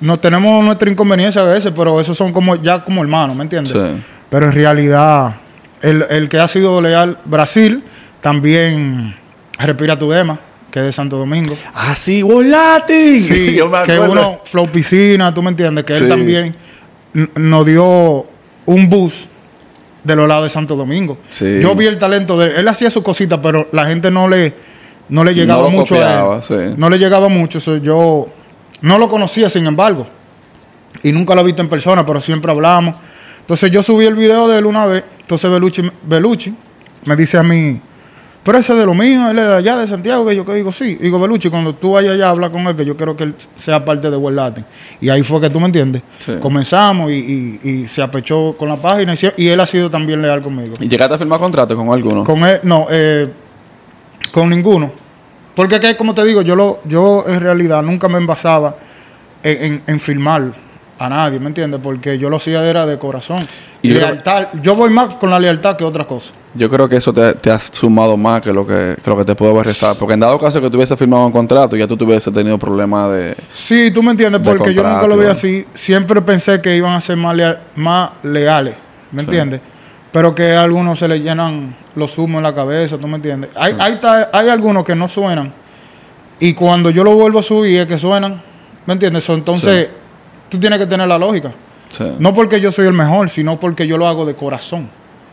No tenemos nuestra inconveniencia a veces, pero esos son como ya como hermanos, ¿me entiendes? Sí. Pero en realidad, el, el que ha sido leal, Brasil, también Respira tu Dema, que es de Santo Domingo. Ah, sí, Volati. Sí, yo me que uno, Flow Piscina, tú me entiendes, que Sí. él también nos dio un bus de los lados de Santo Domingo. Sí. Yo vi el talento de él. Él hacía sus cositas, pero la gente no le, no le llegaba mucho a él. sí. No le llegaba mucho. so, yo no lo conocía, sin embargo. Y nunca lo he visto en persona, pero siempre hablamos. Entonces yo subí el video de él una vez. Entonces Belucci, Belucci me dice a mí, pero ese es de lo mío, él es de allá de Santiago, que yo que digo, sí. Digo, Belucci, cuando tú vayas allá a hablar con él, que yo quiero que él sea parte de World Latin. Y ahí fue que tú me entiendes. Sí. Comenzamos y, y- y se apechó con la página y, él ha sido también leal conmigo. ¿Y llegaste a firmar contrato con alguno? Con él, no, eh, con ninguno. Porque que, como te digo, yo lo, yo en realidad nunca me envasaba en, en, en filmar a nadie, ¿me entiendes? Porque yo lo hacía era de corazón. Y yo- lealtad, yo voy más con la lealtad que otra cosa. Yo creo que eso te, te ha sumado más que lo que, que lo que te haber restado. Porque en dado caso que tú hubieses firmado un contrato, ya tú tuvieses tenido problemas de... Sí, tú me entiendes, De porque yo nunca lo vi así. Siempre pensé que iban a ser más, lea- más leales, ¿me Sí. entiendes? Pero que a algunos se les llenan los humos en la cabeza, ¿tú me entiendes? Hay, hay, hay algunos que no suenan. Y cuando yo lo vuelvo a subir es que suenan, ¿me entiendes? Entonces, tú tienes que tener la lógica. Sí, No porque yo soy el mejor, sino porque yo lo hago de corazón.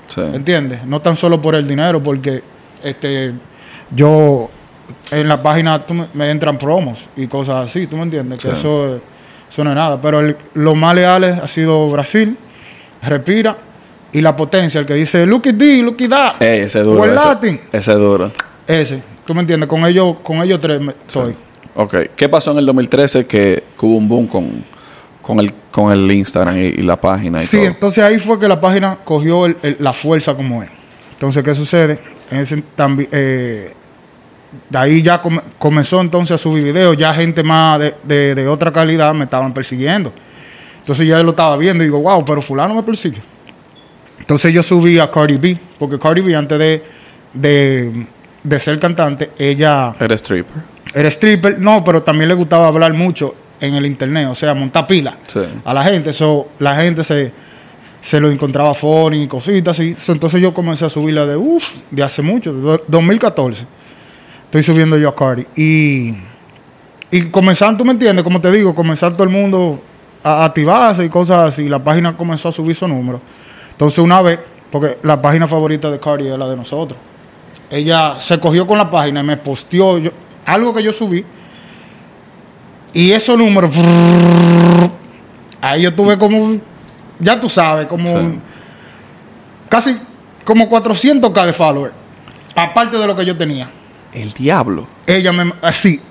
sí. ¿Entiendes? No tan solo por el dinero, porque este yo en la página tú me, entran promos y cosas así, ¿tú me entiendes? Que eso, eso no es nada. Pero el- lo más leales ha sido Brasil, Respira y la potencia, el que dice Look at this, look at that. Ey, ese es duro. World Ese, Latin. ese es duro. Ese, ¿tú me entiendes? Con ellos, con ellos tres me- soy. Ok. ¿Qué pasó en el 2013 que, que hubo un boom con, con, el, con el Instagram y, y la página y Sí, todo? entonces ahí fue que la página cogió el- el- la fuerza como es. Entonces, ¿qué sucede? En ese tambi- eh, de ahí ya come- comenzó entonces a subir videos, ya gente más de, de- de otra calidad me estaban persiguiendo. Entonces ya lo estaba viendo y digo, wow, pero fulano me persigue. Entonces yo subí a Cardi B, porque Cardi B antes de, de, de ser cantante, ella Eres stripper. era stripper, no, pero también le gustaba hablar mucho en el internet, o sea, montar pila Sí. a la gente. So, la gente se, se lo encontraba funny y cositas así. Entonces yo comencé a subirla de uff, de hace mucho, de do- 2014. Estoy subiendo yo a Cardi. Y, y comenzaron, tú me entiendes, como te digo, comenzar todo el mundo a activarse y cosas así. La página comenzó a subir su número. Entonces una vez, porque la página favorita de Cardi es la de nosotros. Ella se cogió con la página y me posteó yo- algo que yo subí. Y esos números, ahí yo tuve como, ya tú sabes, como Sí. casi como 400k de followers. Aparte de lo que yo tenía. El diablo. Ella me, así,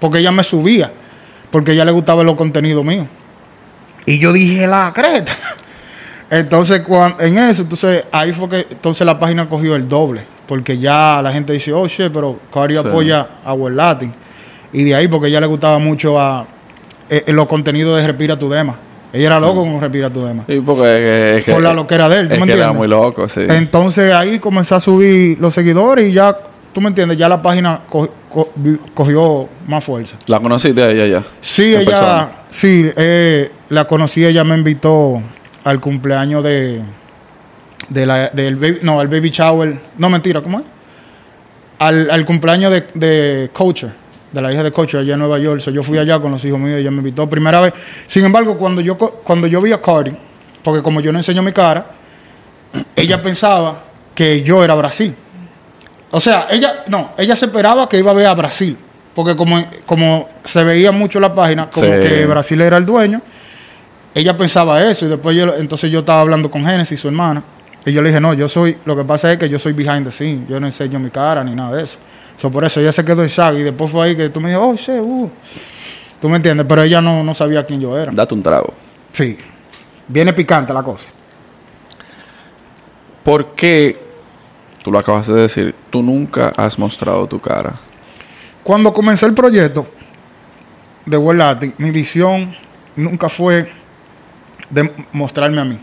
porque ella me subía, porque ella le gustaba los contenidos míos. Y yo dije, la creta. Entonces, cuan- en eso, entonces, ahí fue que entonces la página cogió el doble. Porque ya la gente dice, oh, shit, pero Cari Sí. apoya a World Latin. Y de ahí, porque ella le gustaba mucho a eh, eh, los contenidos de Respira tu Dema. Ella era loco con Respira tu Dema. Sí, porque es que, Por la loquera de él, ¿tú es me que era entiendes? muy loco, sí. Entonces ahí comencé a subir los seguidores y ya, tú me entiendes, ya la página co- co- vi- cogió más fuerza. ¿La conociste a ella ya? Sí, ¿En ella, persona? sí, eh, la conocí, ella me invitó al cumpleaños de, de la, del baby, no, al baby shower, no mentira, ¿cómo es? Al, al cumpleaños de, de Coacher, de la hija de Coacher allá en Nueva York. So, yo fui allá con los hijos míos, ella me invitó primera vez. Sin embargo, cuando yo, cuando yo vi a Cardi, porque como yo no enseño mi cara, ella pensaba que yo era Brasil. O sea, ella, no, ella se esperaba que iba a ver a Brasil. Porque como, como se veía mucho en la página, como Sí. que Brasil era el dueño, ella pensaba eso. Y después yo, entonces yo estaba hablando con Genesis, su hermana. Y yo le dije, no, yo soy, lo que pasa es que yo soy behind the scene. Yo no enseño mi cara ni nada de eso. So, por eso ella se quedó en. Y después fue ahí que tú me dijiste, oh, shit, uh. Tú me entiendes, pero ella no, no sabía quién yo era. Date un trago. Sí. Viene picante la cosa. ¿Por qué, tú lo acabas de decir, tú nunca has mostrado tu cara? Cuando comencé el proyecto de World mi visión nunca fue de mostrarme a mí.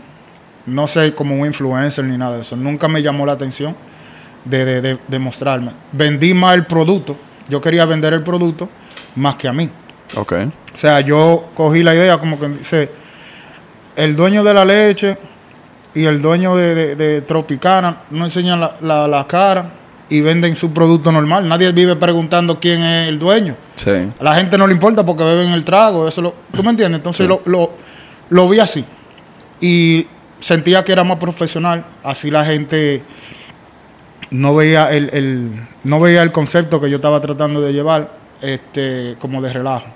No sé como un influencer ni nada de eso. Nunca me llamó la atención de, de, de- de mostrarme. Vendí más el producto. Yo quería vender el producto más que a mí. Ok. O sea, yo cogí la idea como que dice, el dueño de la leche y el dueño de, Tropicana no enseñan la, la- la cara y venden su producto normal. Nadie vive preguntando quién es el dueño. Sí. A la gente no le importa porque beben el trago. Eso lo, ¿Tú me entiendes? Entonces Sí. lo, lo, lo vi así. Y sentía que era más profesional. Así la gente no veía el, el- no veía el concepto que yo estaba tratando de llevar este, como de relajo.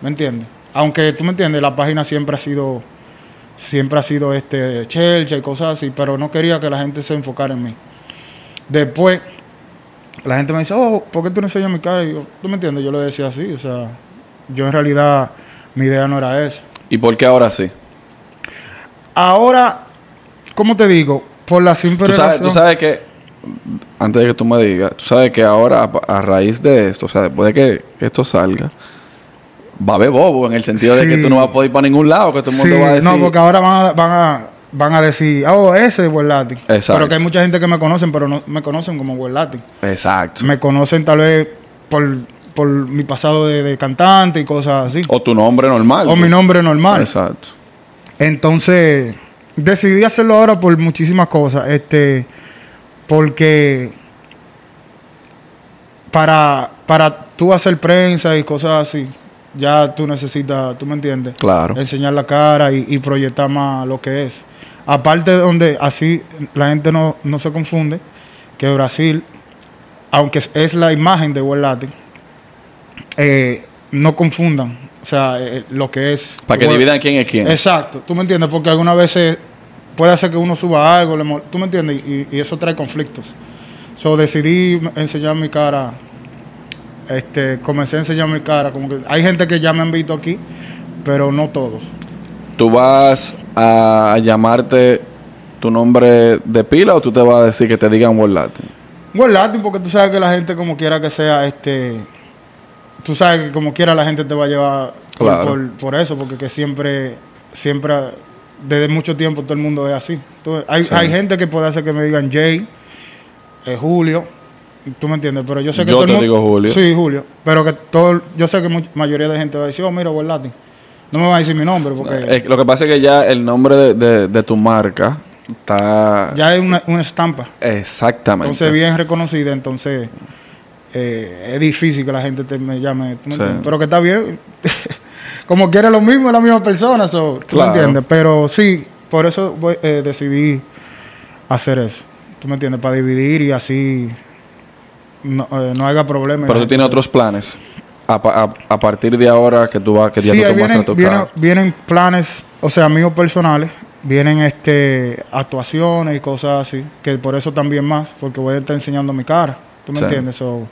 ¿Me entiendes? Aunque tú me entiendes, la página siempre ha sido siempre ha sido este chelcha y cosas así, pero no quería que la gente se enfocara en mí. Después, la gente me dice, oh, ¿por qué tú no enseñas mi cara? Y yo, ¿tú me entiendes? Yo le decía así, o sea, yo en realidad, mi idea no era esa. ¿Y por qué ahora sí? Ahora, ¿cómo te digo? Por la simple Tú sabes, razón- tú sabes que, antes de que tú me digas, tú sabes que ahora, a, a raíz de esto, o sea, después de que esto salga, va a haber bobo en el sentido de que tú no vas a poder ir para ningún lado, que todo el mundo Sí, va a decir. No, porque ahora van a, van a, van a decir, oh, ese es Latin. Exacto. Pero que hay mucha gente que me conocen, pero no me conocen como Latin. Exacto. Me conocen tal vez por, por mi pasado de, de cantante y cosas así. O tu nombre normal. O mi nombre normal. Exacto. Entonces, decidí hacerlo ahora por muchísimas cosas. Este, porque para, para tú hacer prensa y cosas así, ya tú necesitas, tú me entiendes, Claro. enseñar la cara y, y proyectar más lo que es. Aparte de donde así la gente no, no se confunde, que Brasil, aunque es, es la imagen de World Latin, eh, no confundan, o sea, eh, lo que es... Para que World- dividan quién es quién. Exacto, tú me entiendes, porque algunas veces puede hacer que uno suba algo, tú me entiendes, y, y eso trae conflictos. So decidí enseñar mi cara, este, comencé a enseñar mi cara, como que hay gente que ya me han visto aquí, pero no todos. ¿Tú vas a llamarte tu nombre de pila o tú te vas a decir que te digan World Latin? World Latin, porque tú sabes que la gente como quiera que sea, este, tú sabes que como quiera la gente te va a llevar por- por eso, porque que siempre, siempre, desde mucho tiempo todo el mundo es así. Hay, Sí. hay gente que puede hacer que me digan Jay, eh, Julio, tú me entiendes, pero yo sé que Yo todo el te mundo- digo Julio. Sí, Julio, pero que todo, yo sé que la mayoría de gente va a decir, oh, mira, World Latin. No me va a decir mi nombre, porque Eh, lo que pasa es que ya el nombre de, de- de tu marca está... ya es una, una estampa. Exactamente. Entonces, bien reconocida, entonces eh, es difícil que la gente te me llame. ¿tú me Sí. Pero que está bien. Como quiere lo mismo, es la misma persona, so, ¿tú Claro. me entiendes? Pero sí, por eso voy- eh, decidí hacer eso. ¿Tú me entiendes? Para dividir y así no, eh, no haya problema. Pero tú tienes otros planes. A, pa- a- a partir de ahora que tú vas, que ya Sí, tú te muestras vienen, tu vienen, vienen planes, o sea, míos personales, vienen este actuaciones y cosas así, que por eso también más, porque voy a estar enseñando mi cara, ¿tú me Sí. entiendes? So,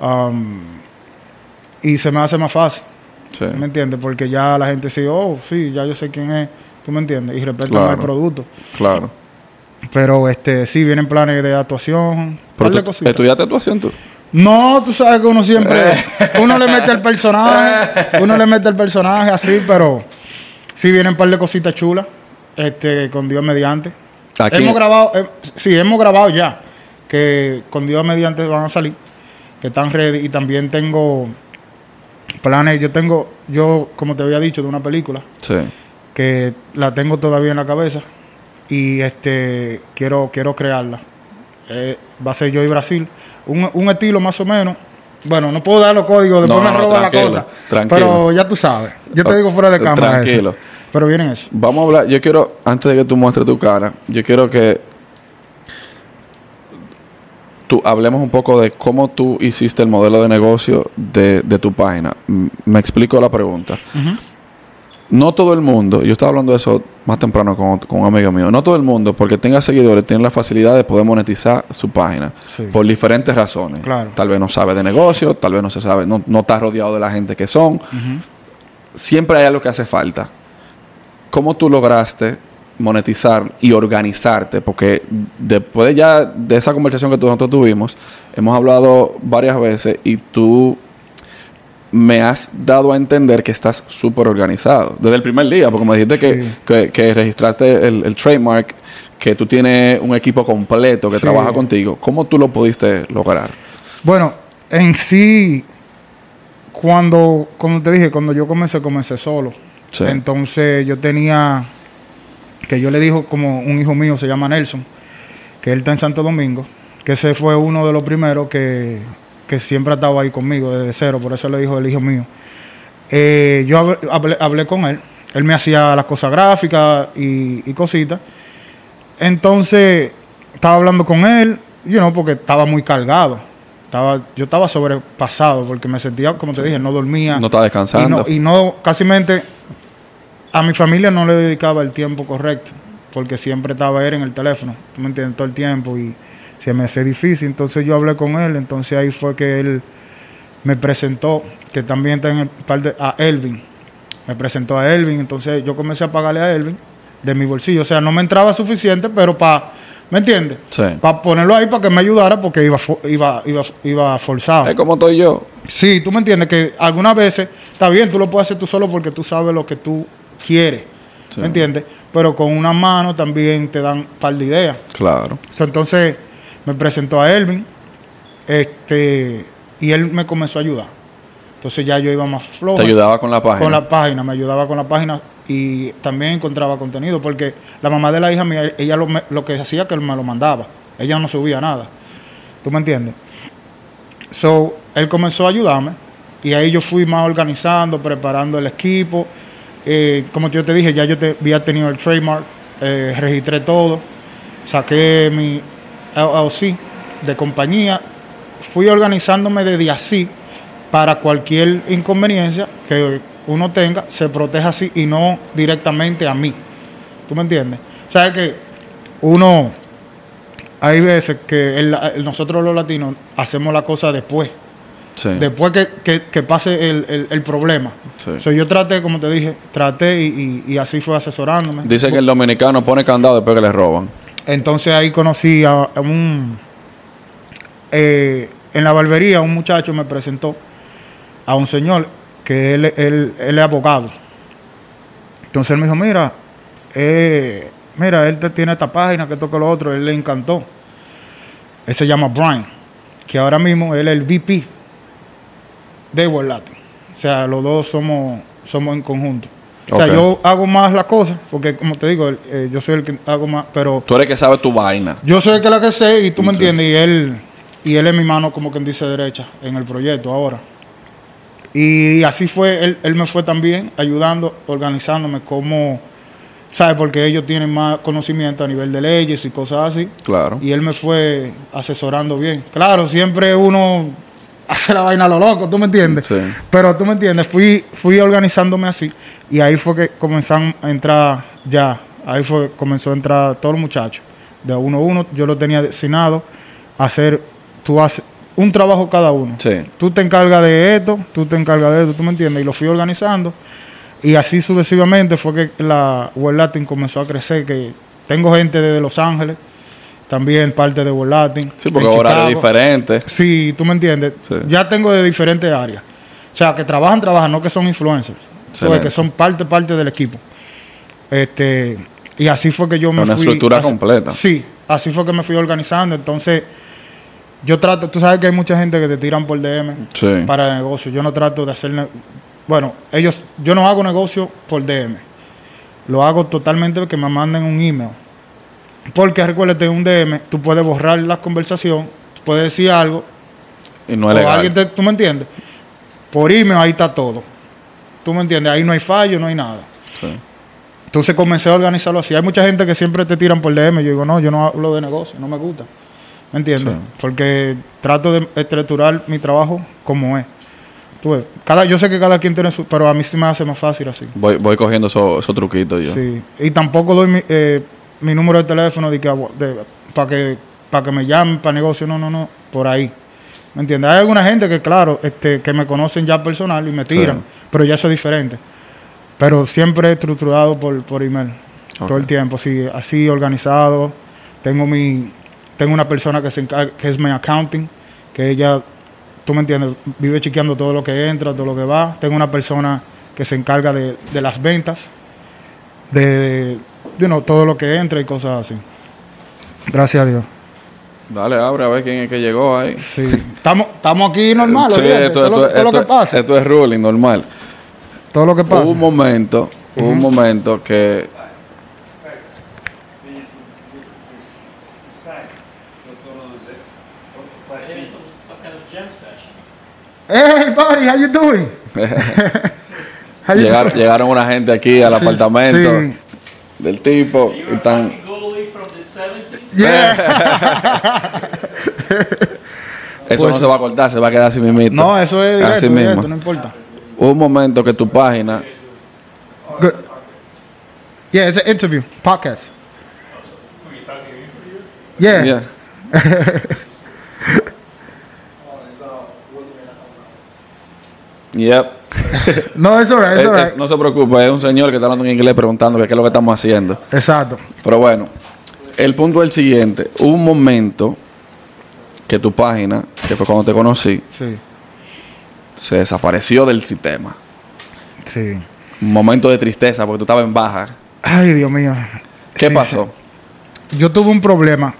um, y se me hace más fácil. Sí. ¿Me entiendes? Porque ya la gente dice, oh, sí, ya yo sé quién es. ¿Tú me entiendes? Y respetan Claro. el producto. Claro. Pero este sí vienen planes de actuación. Pero tú- cositas. ¿Estudiaste actuación tú? No, tú sabes que uno siempre. uno le mete el personaje. Uno le mete el personaje así, pero sí vienen un par de cositas chulas. Este, con Dios mediante. Aquí- Hemos grabado, eh, sí, hemos grabado ya. Que con Dios mediante van a salir. Que están ready. Y también tengo planes. Yo tengo, yo, como te había dicho, de una película. Sí. Que la tengo todavía en la cabeza. Y este quiero, quiero crearla. Eh, va a ser yo y Brasil. Un, un estilo más o menos. Bueno, no puedo dar los códigos, después No, me no, roban la tranquilo, cosa. tranquilo. Pero ya tú sabes. Yo te digo fuera de cámara. eso. tranquilo. Pero vienen eso. Vamos a hablar, yo quiero, antes de que tú muestres tu cara, yo quiero que tú hablemos un poco de cómo tú hiciste el modelo de negocio de, de tu página. M- Me explico la pregunta. No todo el mundo, yo estaba hablando de eso más temprano con, con un amigo mío, no todo el mundo, porque tenga seguidores, tiene la facilidad de poder monetizar su página Sí. por diferentes razones. Claro. Tal vez no sabe de negocio, tal vez no se sabe, no, no está rodeado de la gente que son. Siempre hay algo que hace falta. ¿Cómo tú lograste monetizar y organizarte? Porque después ya de esa conversación que tú- nosotros tuvimos, hemos hablado varias veces y tú me has dado a entender que estás súper organizado. Desde el primer día, porque me dijiste que, que, que registraste el, el trademark, que tú tienes un equipo completo que Sí. trabaja contigo. ¿Cómo tú lo pudiste lograr? Bueno, en sí, cuando, como te dije, cuando yo comencé, comencé solo. Sí. Entonces yo tenía, que yo le dijo como un hijo mío, se llama Nelson, que él está en Santo Domingo, que ese fue uno de los primeros que, que siempre ha estado ahí conmigo desde cero, por eso le dijo el hijo mío. Eh, yo hab- hablé, hablé con él, él me hacía las cosas gráficas y, y cositas. Entonces, estaba hablando con él, you know, porque estaba muy cargado. Estaba, yo estaba sobrepasado porque me sentía, como te dije, no dormía. No estás descansando. Y no, y no, casi mente, a mi familia no le dedicaba el tiempo correcto, porque siempre estaba él en el teléfono, tú me entiendes, todo el tiempo, y se me hace difícil. Entonces yo hablé con él, entonces ahí fue que él me presentó, que también está en el par de, a Elvin. Me presentó a Elvin, entonces yo comencé a pagarle a Elvin de mi bolsillo. O sea, no me entraba suficiente, pero para, ¿me entiendes? Sí. Para ponerlo ahí para que me ayudara, porque iba, iba, iba, iba forzado. Es como estoy yo. Sí, tú me entiendes que algunas veces está bien, tú lo puedes hacer tú solo porque tú sabes lo que tú quieres. Sí. ¿Me entiendes? Pero con una mano también te dan un par de ideas. Claro. So, entonces me presentó a Elvin este, y él me comenzó a ayudar. Entonces ya yo iba más flojo. Te ayudaba con la página. Con la página, me ayudaba con la página y también encontraba contenido porque la mamá de la hija mía, ella lo, lo que hacía que me lo mandaba. Ella no subía nada. ¿Tú me entiendes? So, él comenzó a ayudarme y ahí yo fui más organizando, preparando el equipo. Eh, como yo te dije, ya yo había tenido el trademark, eh, registré todo, saqué mi LLC de compañía, fui organizándome desde así para cualquier inconveniencia que uno tenga, se proteja así y no directamente a mí. ¿Tú me entiendes? ¿Sabes que uno, hay veces que nosotros los latinos hacemos la cosa después, Sí. después que, que- que pase el, el- el problema. Sí. So, yo traté, como te dije, traté y, y- y así fue asesorándome. Dice que el dominicano pone candado después que le roban. Entonces ahí conocí a, a un... eh, en la barbería un muchacho me presentó a un señor que él, él, él es abogado. Entonces él me dijo, mira, eh, mira, él te tiene esta página, que toca lo otro, él le encantó. Él se llama Brian, que ahora mismo él es el VP de Latin. O sea, los dos somos, somos en conjunto. O sea, yo hago más las cosas, porque como te digo, eh, yo soy el que hago más, pero Tú eres el que sabe tu vaina. yo soy el que la que sé y tú me Sí. entiendes, y él, y él es mi mano como quien dice derecha en el proyecto ahora. Y así fue, él, él me fue también ayudando, organizándome como, ¿sabes? Porque ellos tienen más conocimiento a nivel de leyes y cosas así. Claro. Y él me fue asesorando bien. Claro, siempre uno hace la vaina a lo loco, ¿tú me entiendes? Sí. Pero tú me entiendes, fui, fui organizándome así y ahí fue que comenzaron a entrar ya, ahí fue comenzó a entrar todos los muchachos de uno a uno. Yo lo tenía designado a hacer, tú, haces, un trabajo cada uno. Sí. Tú te encargas de esto, tú te encargas de esto, tú me entiendes, y lo fui organizando. Y así sucesivamente fue que la World Latin comenzó a crecer, que tengo gente desde Los Ángeles, también parte de World Latin. Sí, porque ahora es diferente. Sí, tú me entiendes. Sí. Ya tengo de diferentes áreas. O sea, que trabajan, trabajan, no que son influencers. Pues, que son parte, parte del equipo. Este, y así fue que yo me Una fui... estructura así- completa. Sí, así fue que me fui organizando. Entonces, yo trato... Tú sabes que hay mucha gente que te tiran por DM Sí. para negocio. Yo no trato de hacer... Bueno, ellos... Yo no hago negocio por DM. Lo hago totalmente que me manden un email. Porque recuérdate, un DM, tú puedes borrar la conversación, puedes decir algo, Y no es o legal. alguien te- ¿Tú me entiendes? Por email ahí está todo. ¿Tú me entiendes? Ahí no hay fallo, no hay nada. Sí. Entonces comencé a organizarlo así. Hay mucha gente que siempre te tiran por DM. Yo digo, no, yo no hablo de negocio, no me gusta. ¿Me entiendes? Sí. Porque trato de estructurar mi trabajo como es. Tú ves, cada, yo sé que cada quien tiene su... Pero a mí sí me hace más fácil así. Voy, voy cogiendo esos esos truquitos yo. Sí. Y tampoco doy mi, eh, mi número de teléfono de que, para que, para que me llamen para negocio. No, no, no. Por ahí. ¿Me entiendes? Hay alguna gente que, claro, este, que me conocen ya personal y me tiran. Sí. Pero ya eso es diferente. Pero siempre estructurado por, por email. Todo el tiempo. Sí, así organizado. Tengo mi... Tengo una persona que, se encarga, que es mi accounting. Que ella, tú me entiendes, vive chequeando todo lo que entra, todo lo que va. Tengo una persona que se encarga de, de las ventas de, you know, todo lo que entra y cosas así. Gracias a Dios. Dale, abre a ver quién es que llegó ahí. Sí. Estamos, estamos aquí normal, Sí, olvídate, esto, todo, lo, esto- todo lo que pasa. esto es ruling normal. todo lo que pasa. Hubo un momento, hubo un momento que. Hey, buddy, how you doing? How you llegaron, doing? llegaron una gente aquí al Sí, apartamento sí. Del tipo y 70s? Yeah. eso Pues- no se va a cortar, se va a quedar así mismito. no, eso es directo, así directo, mismo. no importa. Hubo un momento que tu página Good. Yeah, it's an interview, podcast. Yeah. Yeah. Yep. No, it's Es- alright. es- no se preocupe, es un señor que está hablando en inglés preguntando qué es lo que estamos haciendo. Exacto. Pero bueno, el punto es el siguiente. Hubo un momento que tu página, que fue cuando te conocí, Sí. se desapareció del sistema. Sí. Un momento de tristeza porque tú estabas en baja. Ay, Dios mío. ¿Qué Sí, pasó? sí. Yo tuve un problema.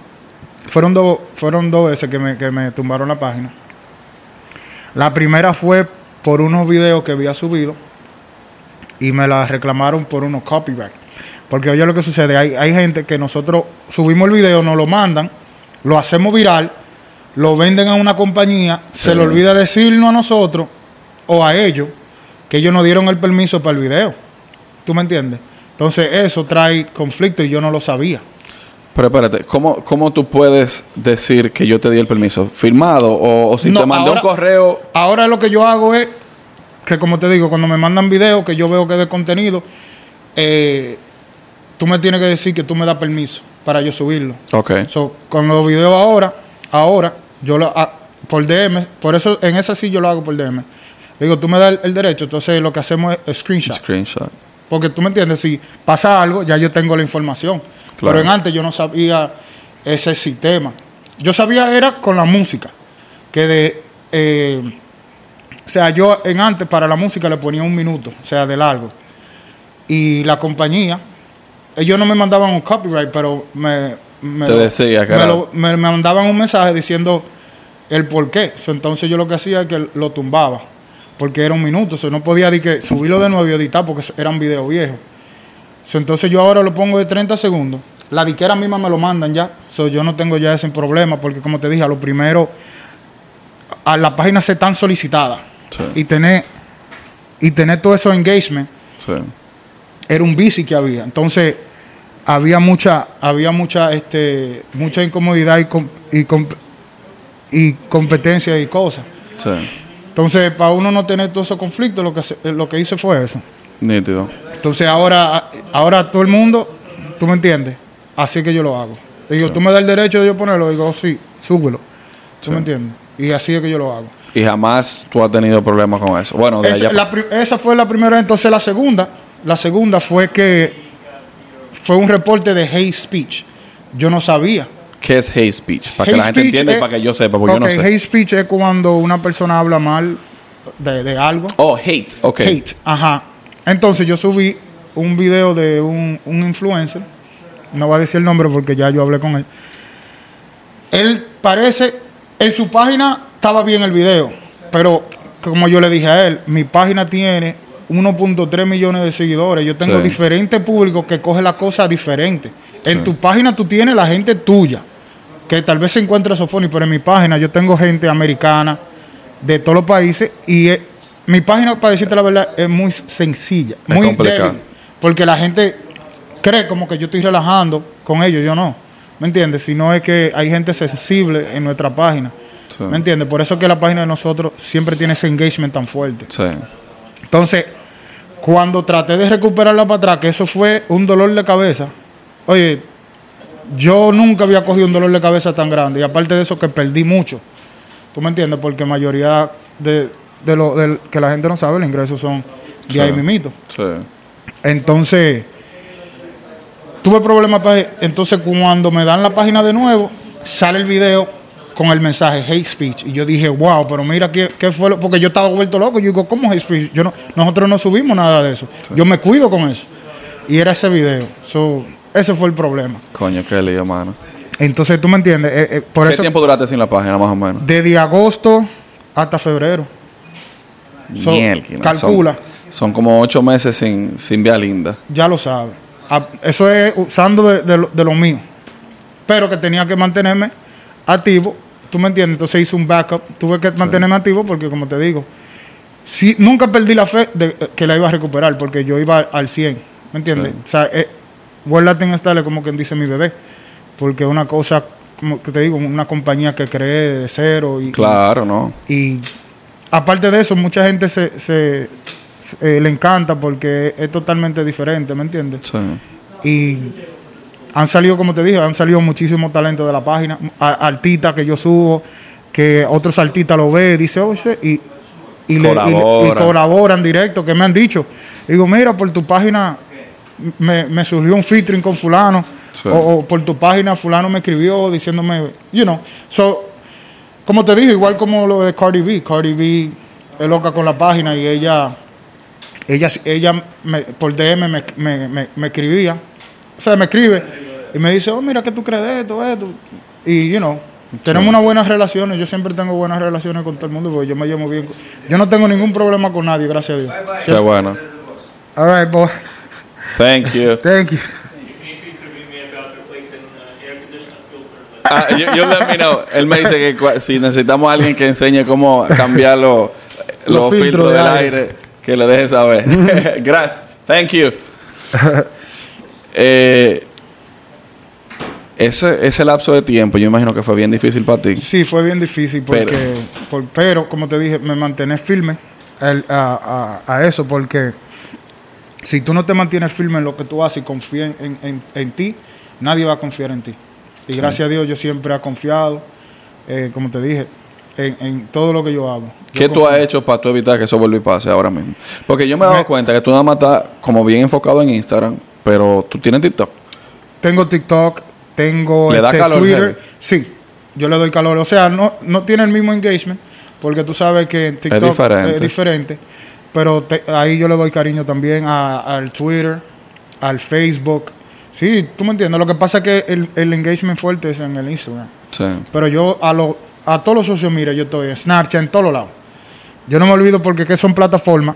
Fueron dos, fueron dos veces que me, que me tumbaron la página. La primera fue por unos videos que había subido y me la reclamaron por unos copyright. Porque oye lo que sucede, hay, hay gente que nosotros subimos el video, nos lo mandan, lo hacemos viral, lo venden a una compañía, Sí. se le olvida decirnos a nosotros o a ellos que ellos nos dieron el permiso para el video. ¿Tú me entiendes? Entonces eso trae conflicto y yo no lo sabía. Pero espérate, ¿cómo, ¿cómo tú puedes decir que yo te di el permiso? ¿Firmado? ¿O, o si No, te mandé ahora- un correo? Ahora lo que yo hago es que, como te digo, cuando me mandan videos que yo veo que es de contenido, eh, tú me tienes que decir que tú me das permiso para yo subirlo. Ok. So, con los videos ahora, ahora, yo lo ah, por DM, por eso en esa sí yo lo hago por DM. Digo, tú me das el, el derecho, entonces lo que hacemos es screenshot. Screenshot. Porque tú me entiendes, si pasa algo, ya yo tengo la información. Claro. Pero en antes yo no sabía ese sistema. Yo sabía era con la música. Que de. eh, o sea, yo en antes para la música le ponía un minuto, o sea, de largo. Y la compañía, ellos no me mandaban un copyright, pero me. me Te decía que me, lo- me- mandaban un mensaje diciendo el por qué. Entonces yo lo que hacía es que lo tumbaba. Porque era un minuto. So, no podía di que subirlo de nuevo y editar porque eran videos viejos. Entonces yo ahora lo pongo de 30 segundos. La diquera misma me lo mandan ya. So, yo no tengo ya ese problema porque como te dije, a lo primero, a la página se tan solicitada Sí. y tener y tener todo eso engagement Sí. era un bici que había. Entonces había mucha había mucha este mucha incomodidad y com- y, com- y competencia y cosas. Sí. Entonces, para uno no tener todos esos conflictos, lo que lo que hice fue eso. Nítido. Entonces ahora, ahora todo el mundo, tú me entiendes, así que yo lo hago. Digo, tú me das el derecho de yo ponerlo, digo, sí, súbelo. ¿Tú Sí. me entiendes? Y así es que yo lo hago. Y jamás tú has tenido problemas con eso. Bueno, de Esa, allá la esa fue la primera, entonces la segunda, la segunda fue que fue un reporte de hate speech. Yo no sabía. ¿Qué es hate speech? Para que la gente entienda y para que yo sepa, porque Ok, yo no sé. hate speech es cuando una persona habla mal de, de algo. Oh, hate. Ok. Hate, ajá. Entonces yo subí un video de un, un influencer, no voy a decir el nombre porque ya yo hablé con él. Él parece, en su página estaba bien el video, pero como yo le dije a él, mi página tiene 1.3 millones de seguidores. Yo tengo Sí. diferentes públicos que cogen las cosas diferentes. En tu página tú tienes la gente tuya, que tal vez se encuentra Sofoni, pero en mi página yo tengo gente americana de todos los países y eh, mi página, para decirte la verdad, es muy sencilla, Es muy complicado. débil, porque la gente cree como que yo estoy relajando con ellos, yo no. ¿Me entiendes? Si no es que hay gente sensible en nuestra página. Sí. ¿Me entiendes? Por eso que la página de nosotros siempre tiene ese engagement tan fuerte. Sí. Entonces, cuando traté de recuperarla para atrás, que eso fue un dolor de cabeza, oye, yo nunca había cogido un dolor de cabeza tan grande. Y aparte de eso, que perdí mucho. ¿Tú me entiendes? Porque mayoría de, de lo del- que la gente no sabe, los ingresos son de Sí. ahí mimito. Sí. Entonces, tuve problemas. para- Entonces, cuando me dan la página de nuevo, sale el video con el mensaje hate speech. Y yo dije, wow, pero mira qué, qué fue lo. Porque yo estaba vuelto loco. Yo digo, ¿cómo hate speech? Yo no, nosotros no subimos nada de eso. Yo me cuido con eso. Y era ese video. So, ese fue el problema. Coño, qué lío, mano. Entonces, tú me entiendes. Eh, eh, por ¿Qué eso, tiempo duraste sin la página, más o menos? desde agosto hasta febrero. So, calcula. Son, son como ocho meses sin, sin vía linda. ya lo sabe. Ah, Eso es usando de, de lo, de lo mío. Pero que tenía que mantenerme activo. ¿Tú me entiendes? Entonces hice un backup. Tuve que mantenerme activo porque, como te digo, sí, nunca perdí la fe de eh, que la iba a recuperar porque yo iba al 100. ¿Me entiendes? Sí. O sea, eh, World Latin Style es como quien dice mi bebé. Porque es una cosa, como que te digo, una compañía que creé de cero. Y, Claro, ¿no? y aparte de eso, mucha gente se- eh, le encanta porque es totalmente diferente, ¿me entiendes? Sí. Y han salido, como te dije, han salido muchísimos talentos de la página. Artistas que yo subo, que otros artistas lo ven, dice, shit", y, y, le- y le- y Colaboran. colaboran directo, que me han dicho. Digo, mira, por tu página me, me surgió un featuring con fulano, Sí. o, o por tu página fulano me escribió diciéndome, you know. So, como te dije, igual como lo de Cardi B. Cardi B es loca con la página y ella, ella, ella me- por DM me, me, me- me escribía. O sea, me escribe y me dice, oh, mira, ¿qué tú crees de esto, esto? Y, you know, tenemos unas buenas relaciones. Yo siempre tengo buenas relaciones con todo el mundo porque yo me llevo bien. Yo no tengo ningún problema con nadie, gracias a Dios. Qué bueno. All right, boy. Thank you. Thank you. You Ah, yo, yo let me know. Él me dice que si necesitamos a alguien que enseñe cómo cambiar los, los filtros, del aire, que le deje saber. Gracias. Thank you. Eh, ese, ese lapso de tiempo, yo imagino que fue bien difícil para ti. Sí, fue bien difícil porque, Pero- por- pero, como te dije, me mantener firme a, a- a eso porque si tú no te mantienes firme en lo que tú haces y confías en, en- en ti, nadie va a confiar en ti. Y gracias a Dios yo siempre he confiado, eh, como te dije, en, en todo lo que yo hago. Yo ¿Qué tú has hecho para tú evitar que eso vuelva y pase ahora mismo? Porque yo me he dado Me- cuenta que tú nada más estás como bien enfocado en Instagram, pero tú tienes TikTok. Tengo TikTok, tengo ¿Le da este, calor, Twitter. heavy? Sí, yo le doy calor. O sea, no, no tiene el mismo engagement, porque tú sabes que en TikTok diferente. es diferente. Pero te- ahí yo le doy cariño también a- al Twitter, al Facebook. Sí, tú me entiendes. Lo que pasa es que el, el engagement fuerte es en el Instagram. Sí. Pero yo a, lo, a todos los socios, mira, yo estoy en Snapchat, en todos lados. Yo no me olvido porque que son plataformas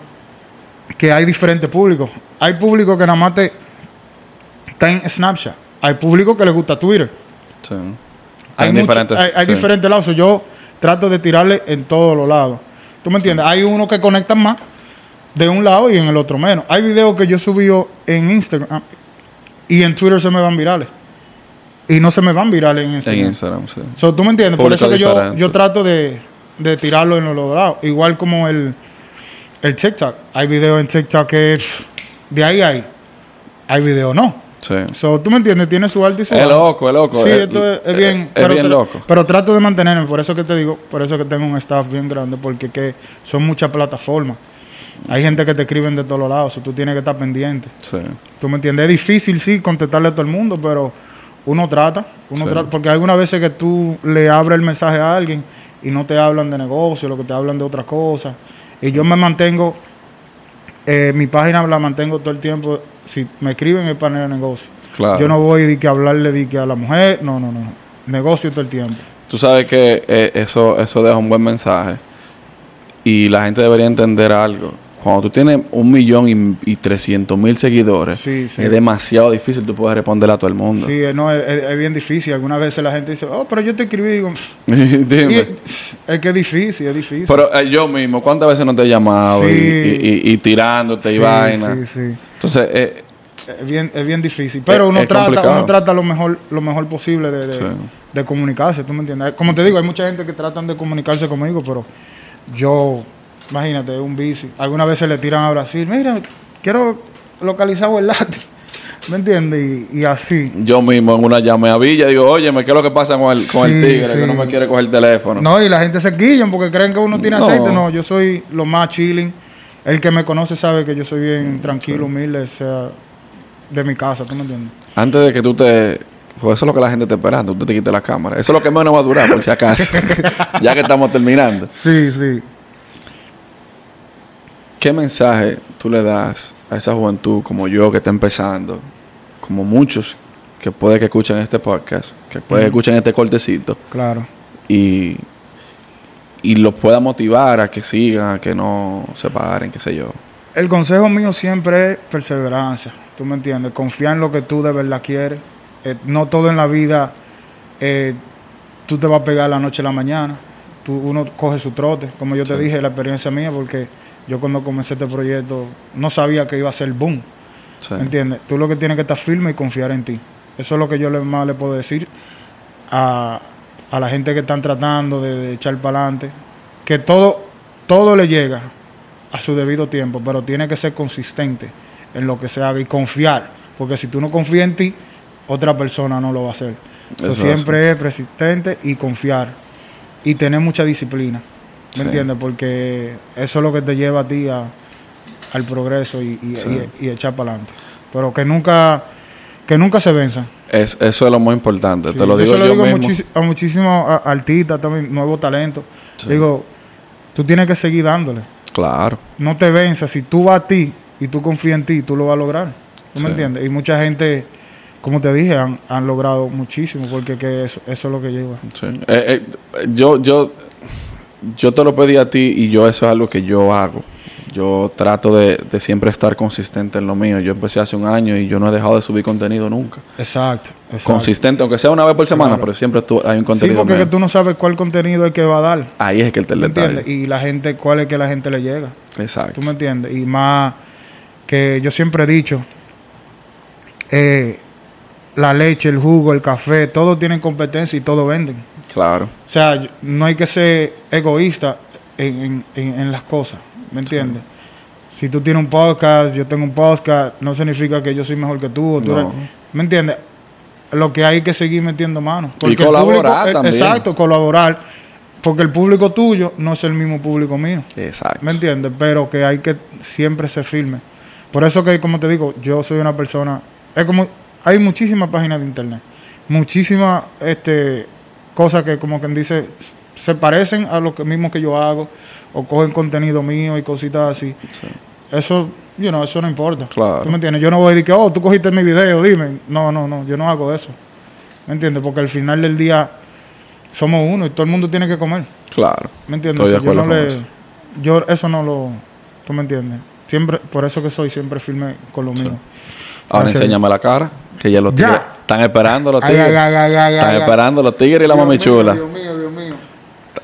que hay diferentes públicos. Hay público que nada más te, está en Snapchat. Hay público que le gusta Twitter. sí. Hay, Hay mucho- diferentes. hay, hay sí. diferentes lados. Yo trato de tirarle en todos los lados. ¿Tú me entiendes? Hay uno que conectan más de un lado y en el otro menos. Hay videos que yo subí en Instagram y en Twitter se me van virales. Y no se me van virales en Instagram. En Instagram, sí. So, ¿Tú me entiendes? Por eso que yo, yo trato de, de tirarlo en los dos lados. Igual como el, el TikTok. Hay videos en TikTok que de ahí hay. Hay videos no. Sí. So, ¿Tú me entiendes? Tiene su alto y su Es loco, es loco. Sí, Es- esto es, es es- bien. es pero bien loco. Pero trato de mantenerme, por eso que te digo, por eso que tengo un staff bien grande, porque que son muchas plataformas. Hay gente que te escriben de todos lados, so tú tienes que estar pendiente. Sí. ¿Tú me entiendes? Es difícil, sí, contestarle a todo el mundo, pero uno trata. Uno Sí. trata porque algunas veces que tú le abres el mensaje a alguien y no te hablan de negocio, lo que te hablan de otras cosas. Y yo me mantengo, eh, mi página la mantengo todo el tiempo. Si me escriben es para el negocio. Claro. Yo no voy de que a hablarle de que a la mujer, no, no, no. Negocio todo el tiempo. Tú sabes que eh, eso, eso deja un buen mensaje. Y la gente debería entender algo. Cuando tú tienes un millón y, trescientos mil seguidores, Sí, sí. es demasiado difícil tú puedes responderle a todo el mundo. Sí, eh, no, es, bien difícil. Algunas veces la gente dice, oh, pero yo te escribí. Digo, Dime. y- es que es difícil, es difícil. Pero eh, yo mismo, ¿cuántas veces no te he llamado y- Sí. y, y- y tirándote y vaina? Sí, sí. Entonces, eh, Es bien, es bien difícil. Pero uno trata, complicado. uno trata lo mejor, lo mejor posible de, de, de comunicarse, ¿tú me entiendes? Como te digo, hay mucha gente que tratan de comunicarse conmigo, pero yo, imagínate, un bici. Algunas veces le tiran a Brasil, mira, quiero localizar el látigo. ¿Me entiendes? Y, y así. yo mismo en una llamé a Villa digo, oye, ¿qué es lo que pasa con el, con el Sí, tigre? sí. Que no me quiere coger el teléfono. No, y la gente se quillan porque creen que uno tiene No. aceite. No, yo soy lo más chilling. El que me conoce sabe que yo soy bien tranquilo, humilde, o sea, de mi casa, ¿tú me entiendes? Antes de que tú te... Pues eso es lo que la gente está esperando, tú te quites la cámara. Eso es lo que menos va a durar, por si acaso. ya que estamos terminando. Sí, sí. ¿Qué mensaje tú le das a esa juventud como yo que está empezando, como muchos que puede que escuchen este podcast, que puede que escuchen este cortecito Claro. y, y los pueda motivar a que sigan, a que no se paren, qué sé yo? El consejo mío siempre es perseverancia, ¿tú me entiendes? Confiar en lo que tú de verdad quieres. Eh, no todo en la vida eh, tú te vas a pegar la noche a la mañana. Tú, uno coge su trote, como yo te dije, la experiencia mía, porque yo cuando comencé este proyecto no sabía que iba a ser boom. Sí. ¿Me entiendes? Tú lo que tienes que estar firme y confiar en ti. Eso es lo que yo le, más le puedo decir a, a la gente que están tratando de, de echar para adelante. Que todo, todo le llega a su debido tiempo, pero tiene que ser consistente en lo que se haga y confiar. Porque si tú no confías en ti, otra persona no lo va a hacer. So, Eso es siempre es persistente y confiar. Y tener mucha disciplina. ¿Me Sí. entiendes? Porque eso es lo que te lleva a ti a, al progreso y, y- Sí. y- y echar para adelante. Pero que nunca, que nunca se venzan. Es, eso es lo más importante, Sí, te lo digo yo, lo digo a, mismo. muchis- a muchísimos artistas, también nuevos talentos. Digo, tú tienes que seguir dándole. Claro, No te venzas. Si tú vas a ti y tú confías en ti, tú lo vas a lograr. ¿Tú me entiendes? Y mucha gente, como te dije, han, han logrado muchísimo porque que eso, eso es lo que lleva. sí. Eh, eh, yo, yo, yo te lo pedí a ti y yo eso es algo que yo hago. Yo trato de, de siempre estar consistente en lo mío. Yo empecé hace un año y yo no he dejado de subir contenido nunca. Exacto. exacto. Consistente, aunque sea una vez por semana, Claro. pero siempre tú, hay un Sí, contenido porque que tú no sabes cuál contenido es que va a dar. Ahí es que el ¿Me detalle. Y la gente, cuál es que la gente le llega. Exacto. ¿Tú me entiendes? Y más que yo siempre he dicho, eh, la leche, el jugo, el café, todos tienen competencia y todos venden. Claro. O sea, no hay que ser egoísta en, en- en- las cosas, ¿me entiendes? Si tú tienes un podcast, yo tengo un podcast, no significa que yo soy mejor que tú. o tú No. eres- ¿Me entiendes? Lo que hay que seguir metiendo manos. Y el colaborar público- eh, también. Exacto, colaborar. Porque el público tuyo no es el mismo público mío. Exacto. ¿Me entiendes? Pero que hay que siempre ser firme. Por eso que, como te digo, yo soy una persona... Es como... Hay muchísimas páginas de internet. Muchísimas este, cosas que, como quien dice, se parecen a lo que mismo que yo hago. O cogen contenido mío y cositas así. Sí. Eso, you know, eso no importa. Claro. ¿Tú me entiendes? Yo no voy a decir que, oh, tú cogiste mi video, dime. No, no, no. Yo no hago eso. ¿Me entiendes? Porque al final del día somos uno y todo el mundo tiene que comer. Claro. ¿Me entiendes? Estoy de yo, acuerdo no le, eso. yo eso no lo... ¿Tú me entiendes? Siempre, por eso que soy siempre firme con lo mío. Ahora enséñame la cara, que ya los Ya. tigres están esperando los tigres. ay, ay, ay, ay, están esperando los tigres y la Dios mami mío, chula. Dios mío, Dios mío.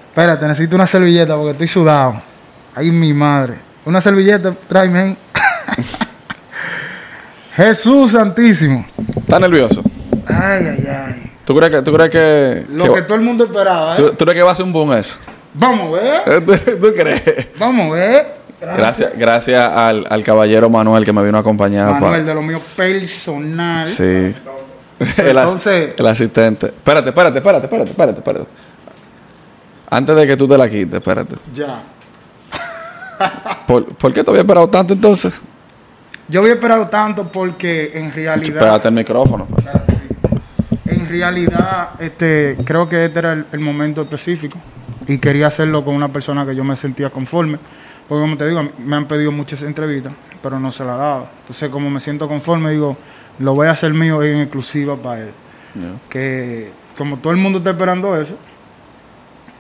Espérate, necesito una servilleta porque estoy sudado. Ay, mi madre. Una servilleta, tráeme ahí. Jesús Santísimo. ¿Estás nervioso? Ay, ay, ay. ¿Tú crees que, tú crees que, Lo que- que todo el mundo esperaba, ¿eh? tú, tú crees que va a ser un boom eso? Vamos a ver. ¿Tú, tú crees? Vamos a ver. Gracias, gracias al, al caballero Manuel que me vino a acompañar. Manuel, de lo mío personal. Sí. el, as- Entonces- el asistente. Espérate, espérate, espérate, espérate, espérate, espérate. Antes de que tú te la quites, espérate. Ya. ¿Por, por qué te había esperado tanto entonces? Yo había esperado tanto porque en realidad. Espérate el micrófono. pues. En realidad, este, creo que este era el, el momento específico y quería hacerlo con una persona que yo me sentía conforme. Porque como te digo, me han pedido muchas entrevistas, pero no se la he dado. Entonces, como me siento conforme, digo, lo voy a hacer mío en exclusiva para él. Que como todo el mundo está esperando eso,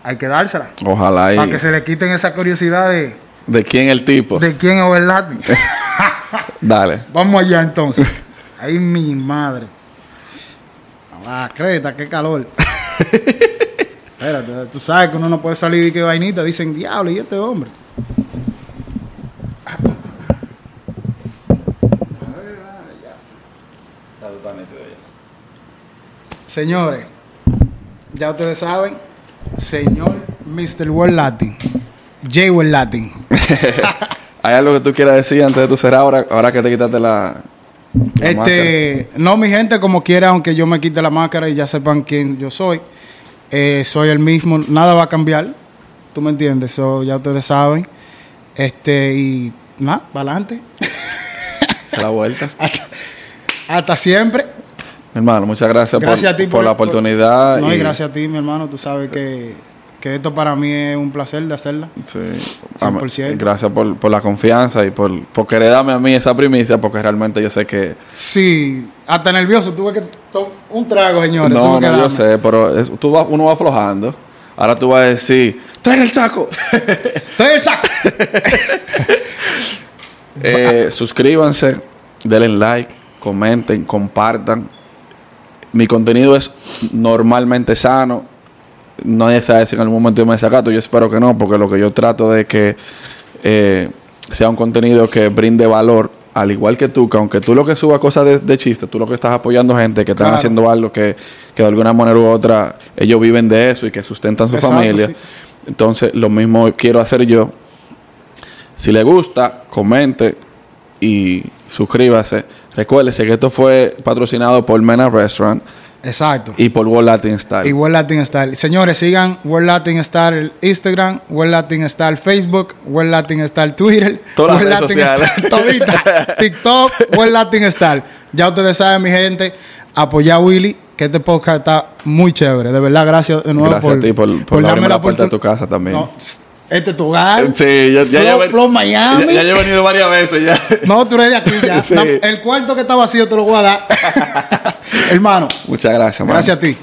hay que dársela. Ojalá y... Para que se le quiten esa curiosidad de, ¿De quién el tipo? de quién es el Latin. Dale. Vamos allá entonces. Ay, mi madre. La creta, qué calor. Espérate, tú sabes que uno no puede salir de que vainita. Dicen, diablo, ¿y este hombre? Señores, ya ustedes saben, señor Mr. World Latin, J World Latin. ¿Hay algo que tú quieras decir antes de tu cerrar ahora, ahora que te quitaste la... la Este, no, mi gente, como quiera, aunque yo me quite la máscara y ya sepan quién yo soy, eh, soy el mismo, nada va a cambiar, tú me entiendes, so, ya ustedes saben. Este, y nada, para adelante. la vuelta. Hasta siempre. Mi hermano, muchas gracias, Gracias por, a ti por la oportunidad. No, y gracias a ti, mi hermano, tú sabes que, que esto para mí es un placer de hacerla. Sí. 100%. Gracias por, por la confianza y por, por querer darme a mí esa primicia, porque realmente yo sé que... Sí, hasta nervioso, tuve que un trago, señores. no, tuve que no, yo sé, pero es- tú vas- uno va aflojando. Ahora tú vas a decir, ¡traiga el saco! Trae el saco. Eh, suscríbanse, denle like, comenten, compartan. Mi contenido es normalmente sano. Nadie sabe si en algún momento yo me desacato. Yo espero que no, porque lo que yo trato de que eh, sea un contenido que brinde valor, al igual que tú, que aunque tú lo que subas cosas de, de chiste, tú lo que estás apoyando gente que están Claro. haciendo algo que, que de alguna manera u otra ellos viven de eso y que sustentan su Exacto, familia. sí. Entonces, lo mismo quiero hacer yo. Si le gusta, comente y suscríbase. Recuérdese que esto fue patrocinado por Mena Restaurant Exacto. y por World Latin Style. Y World Latin Style. Señores, sigan World Latin Style Instagram, World Latin Style Facebook, World Latin Style Twitter, Todas las World redes Latin sociales. Style todita, TikTok, World Latin Style. Ya ustedes saben, mi gente, apoyar a Willy, que este podcast está muy chévere. De verdad, gracias de nuevo Gracias por, a ti por, por, abrirme la puerta de tu casa también. No, este es tu hogar. Sí, ya, ya, Flow- ya, Flow Miami. ya- ya he venido varias veces ya. No, tú eres de aquí ya. Sí. No, el cuarto que está vacío te lo voy a dar. Hermano, Muchas gracias, mano. gracias a ti.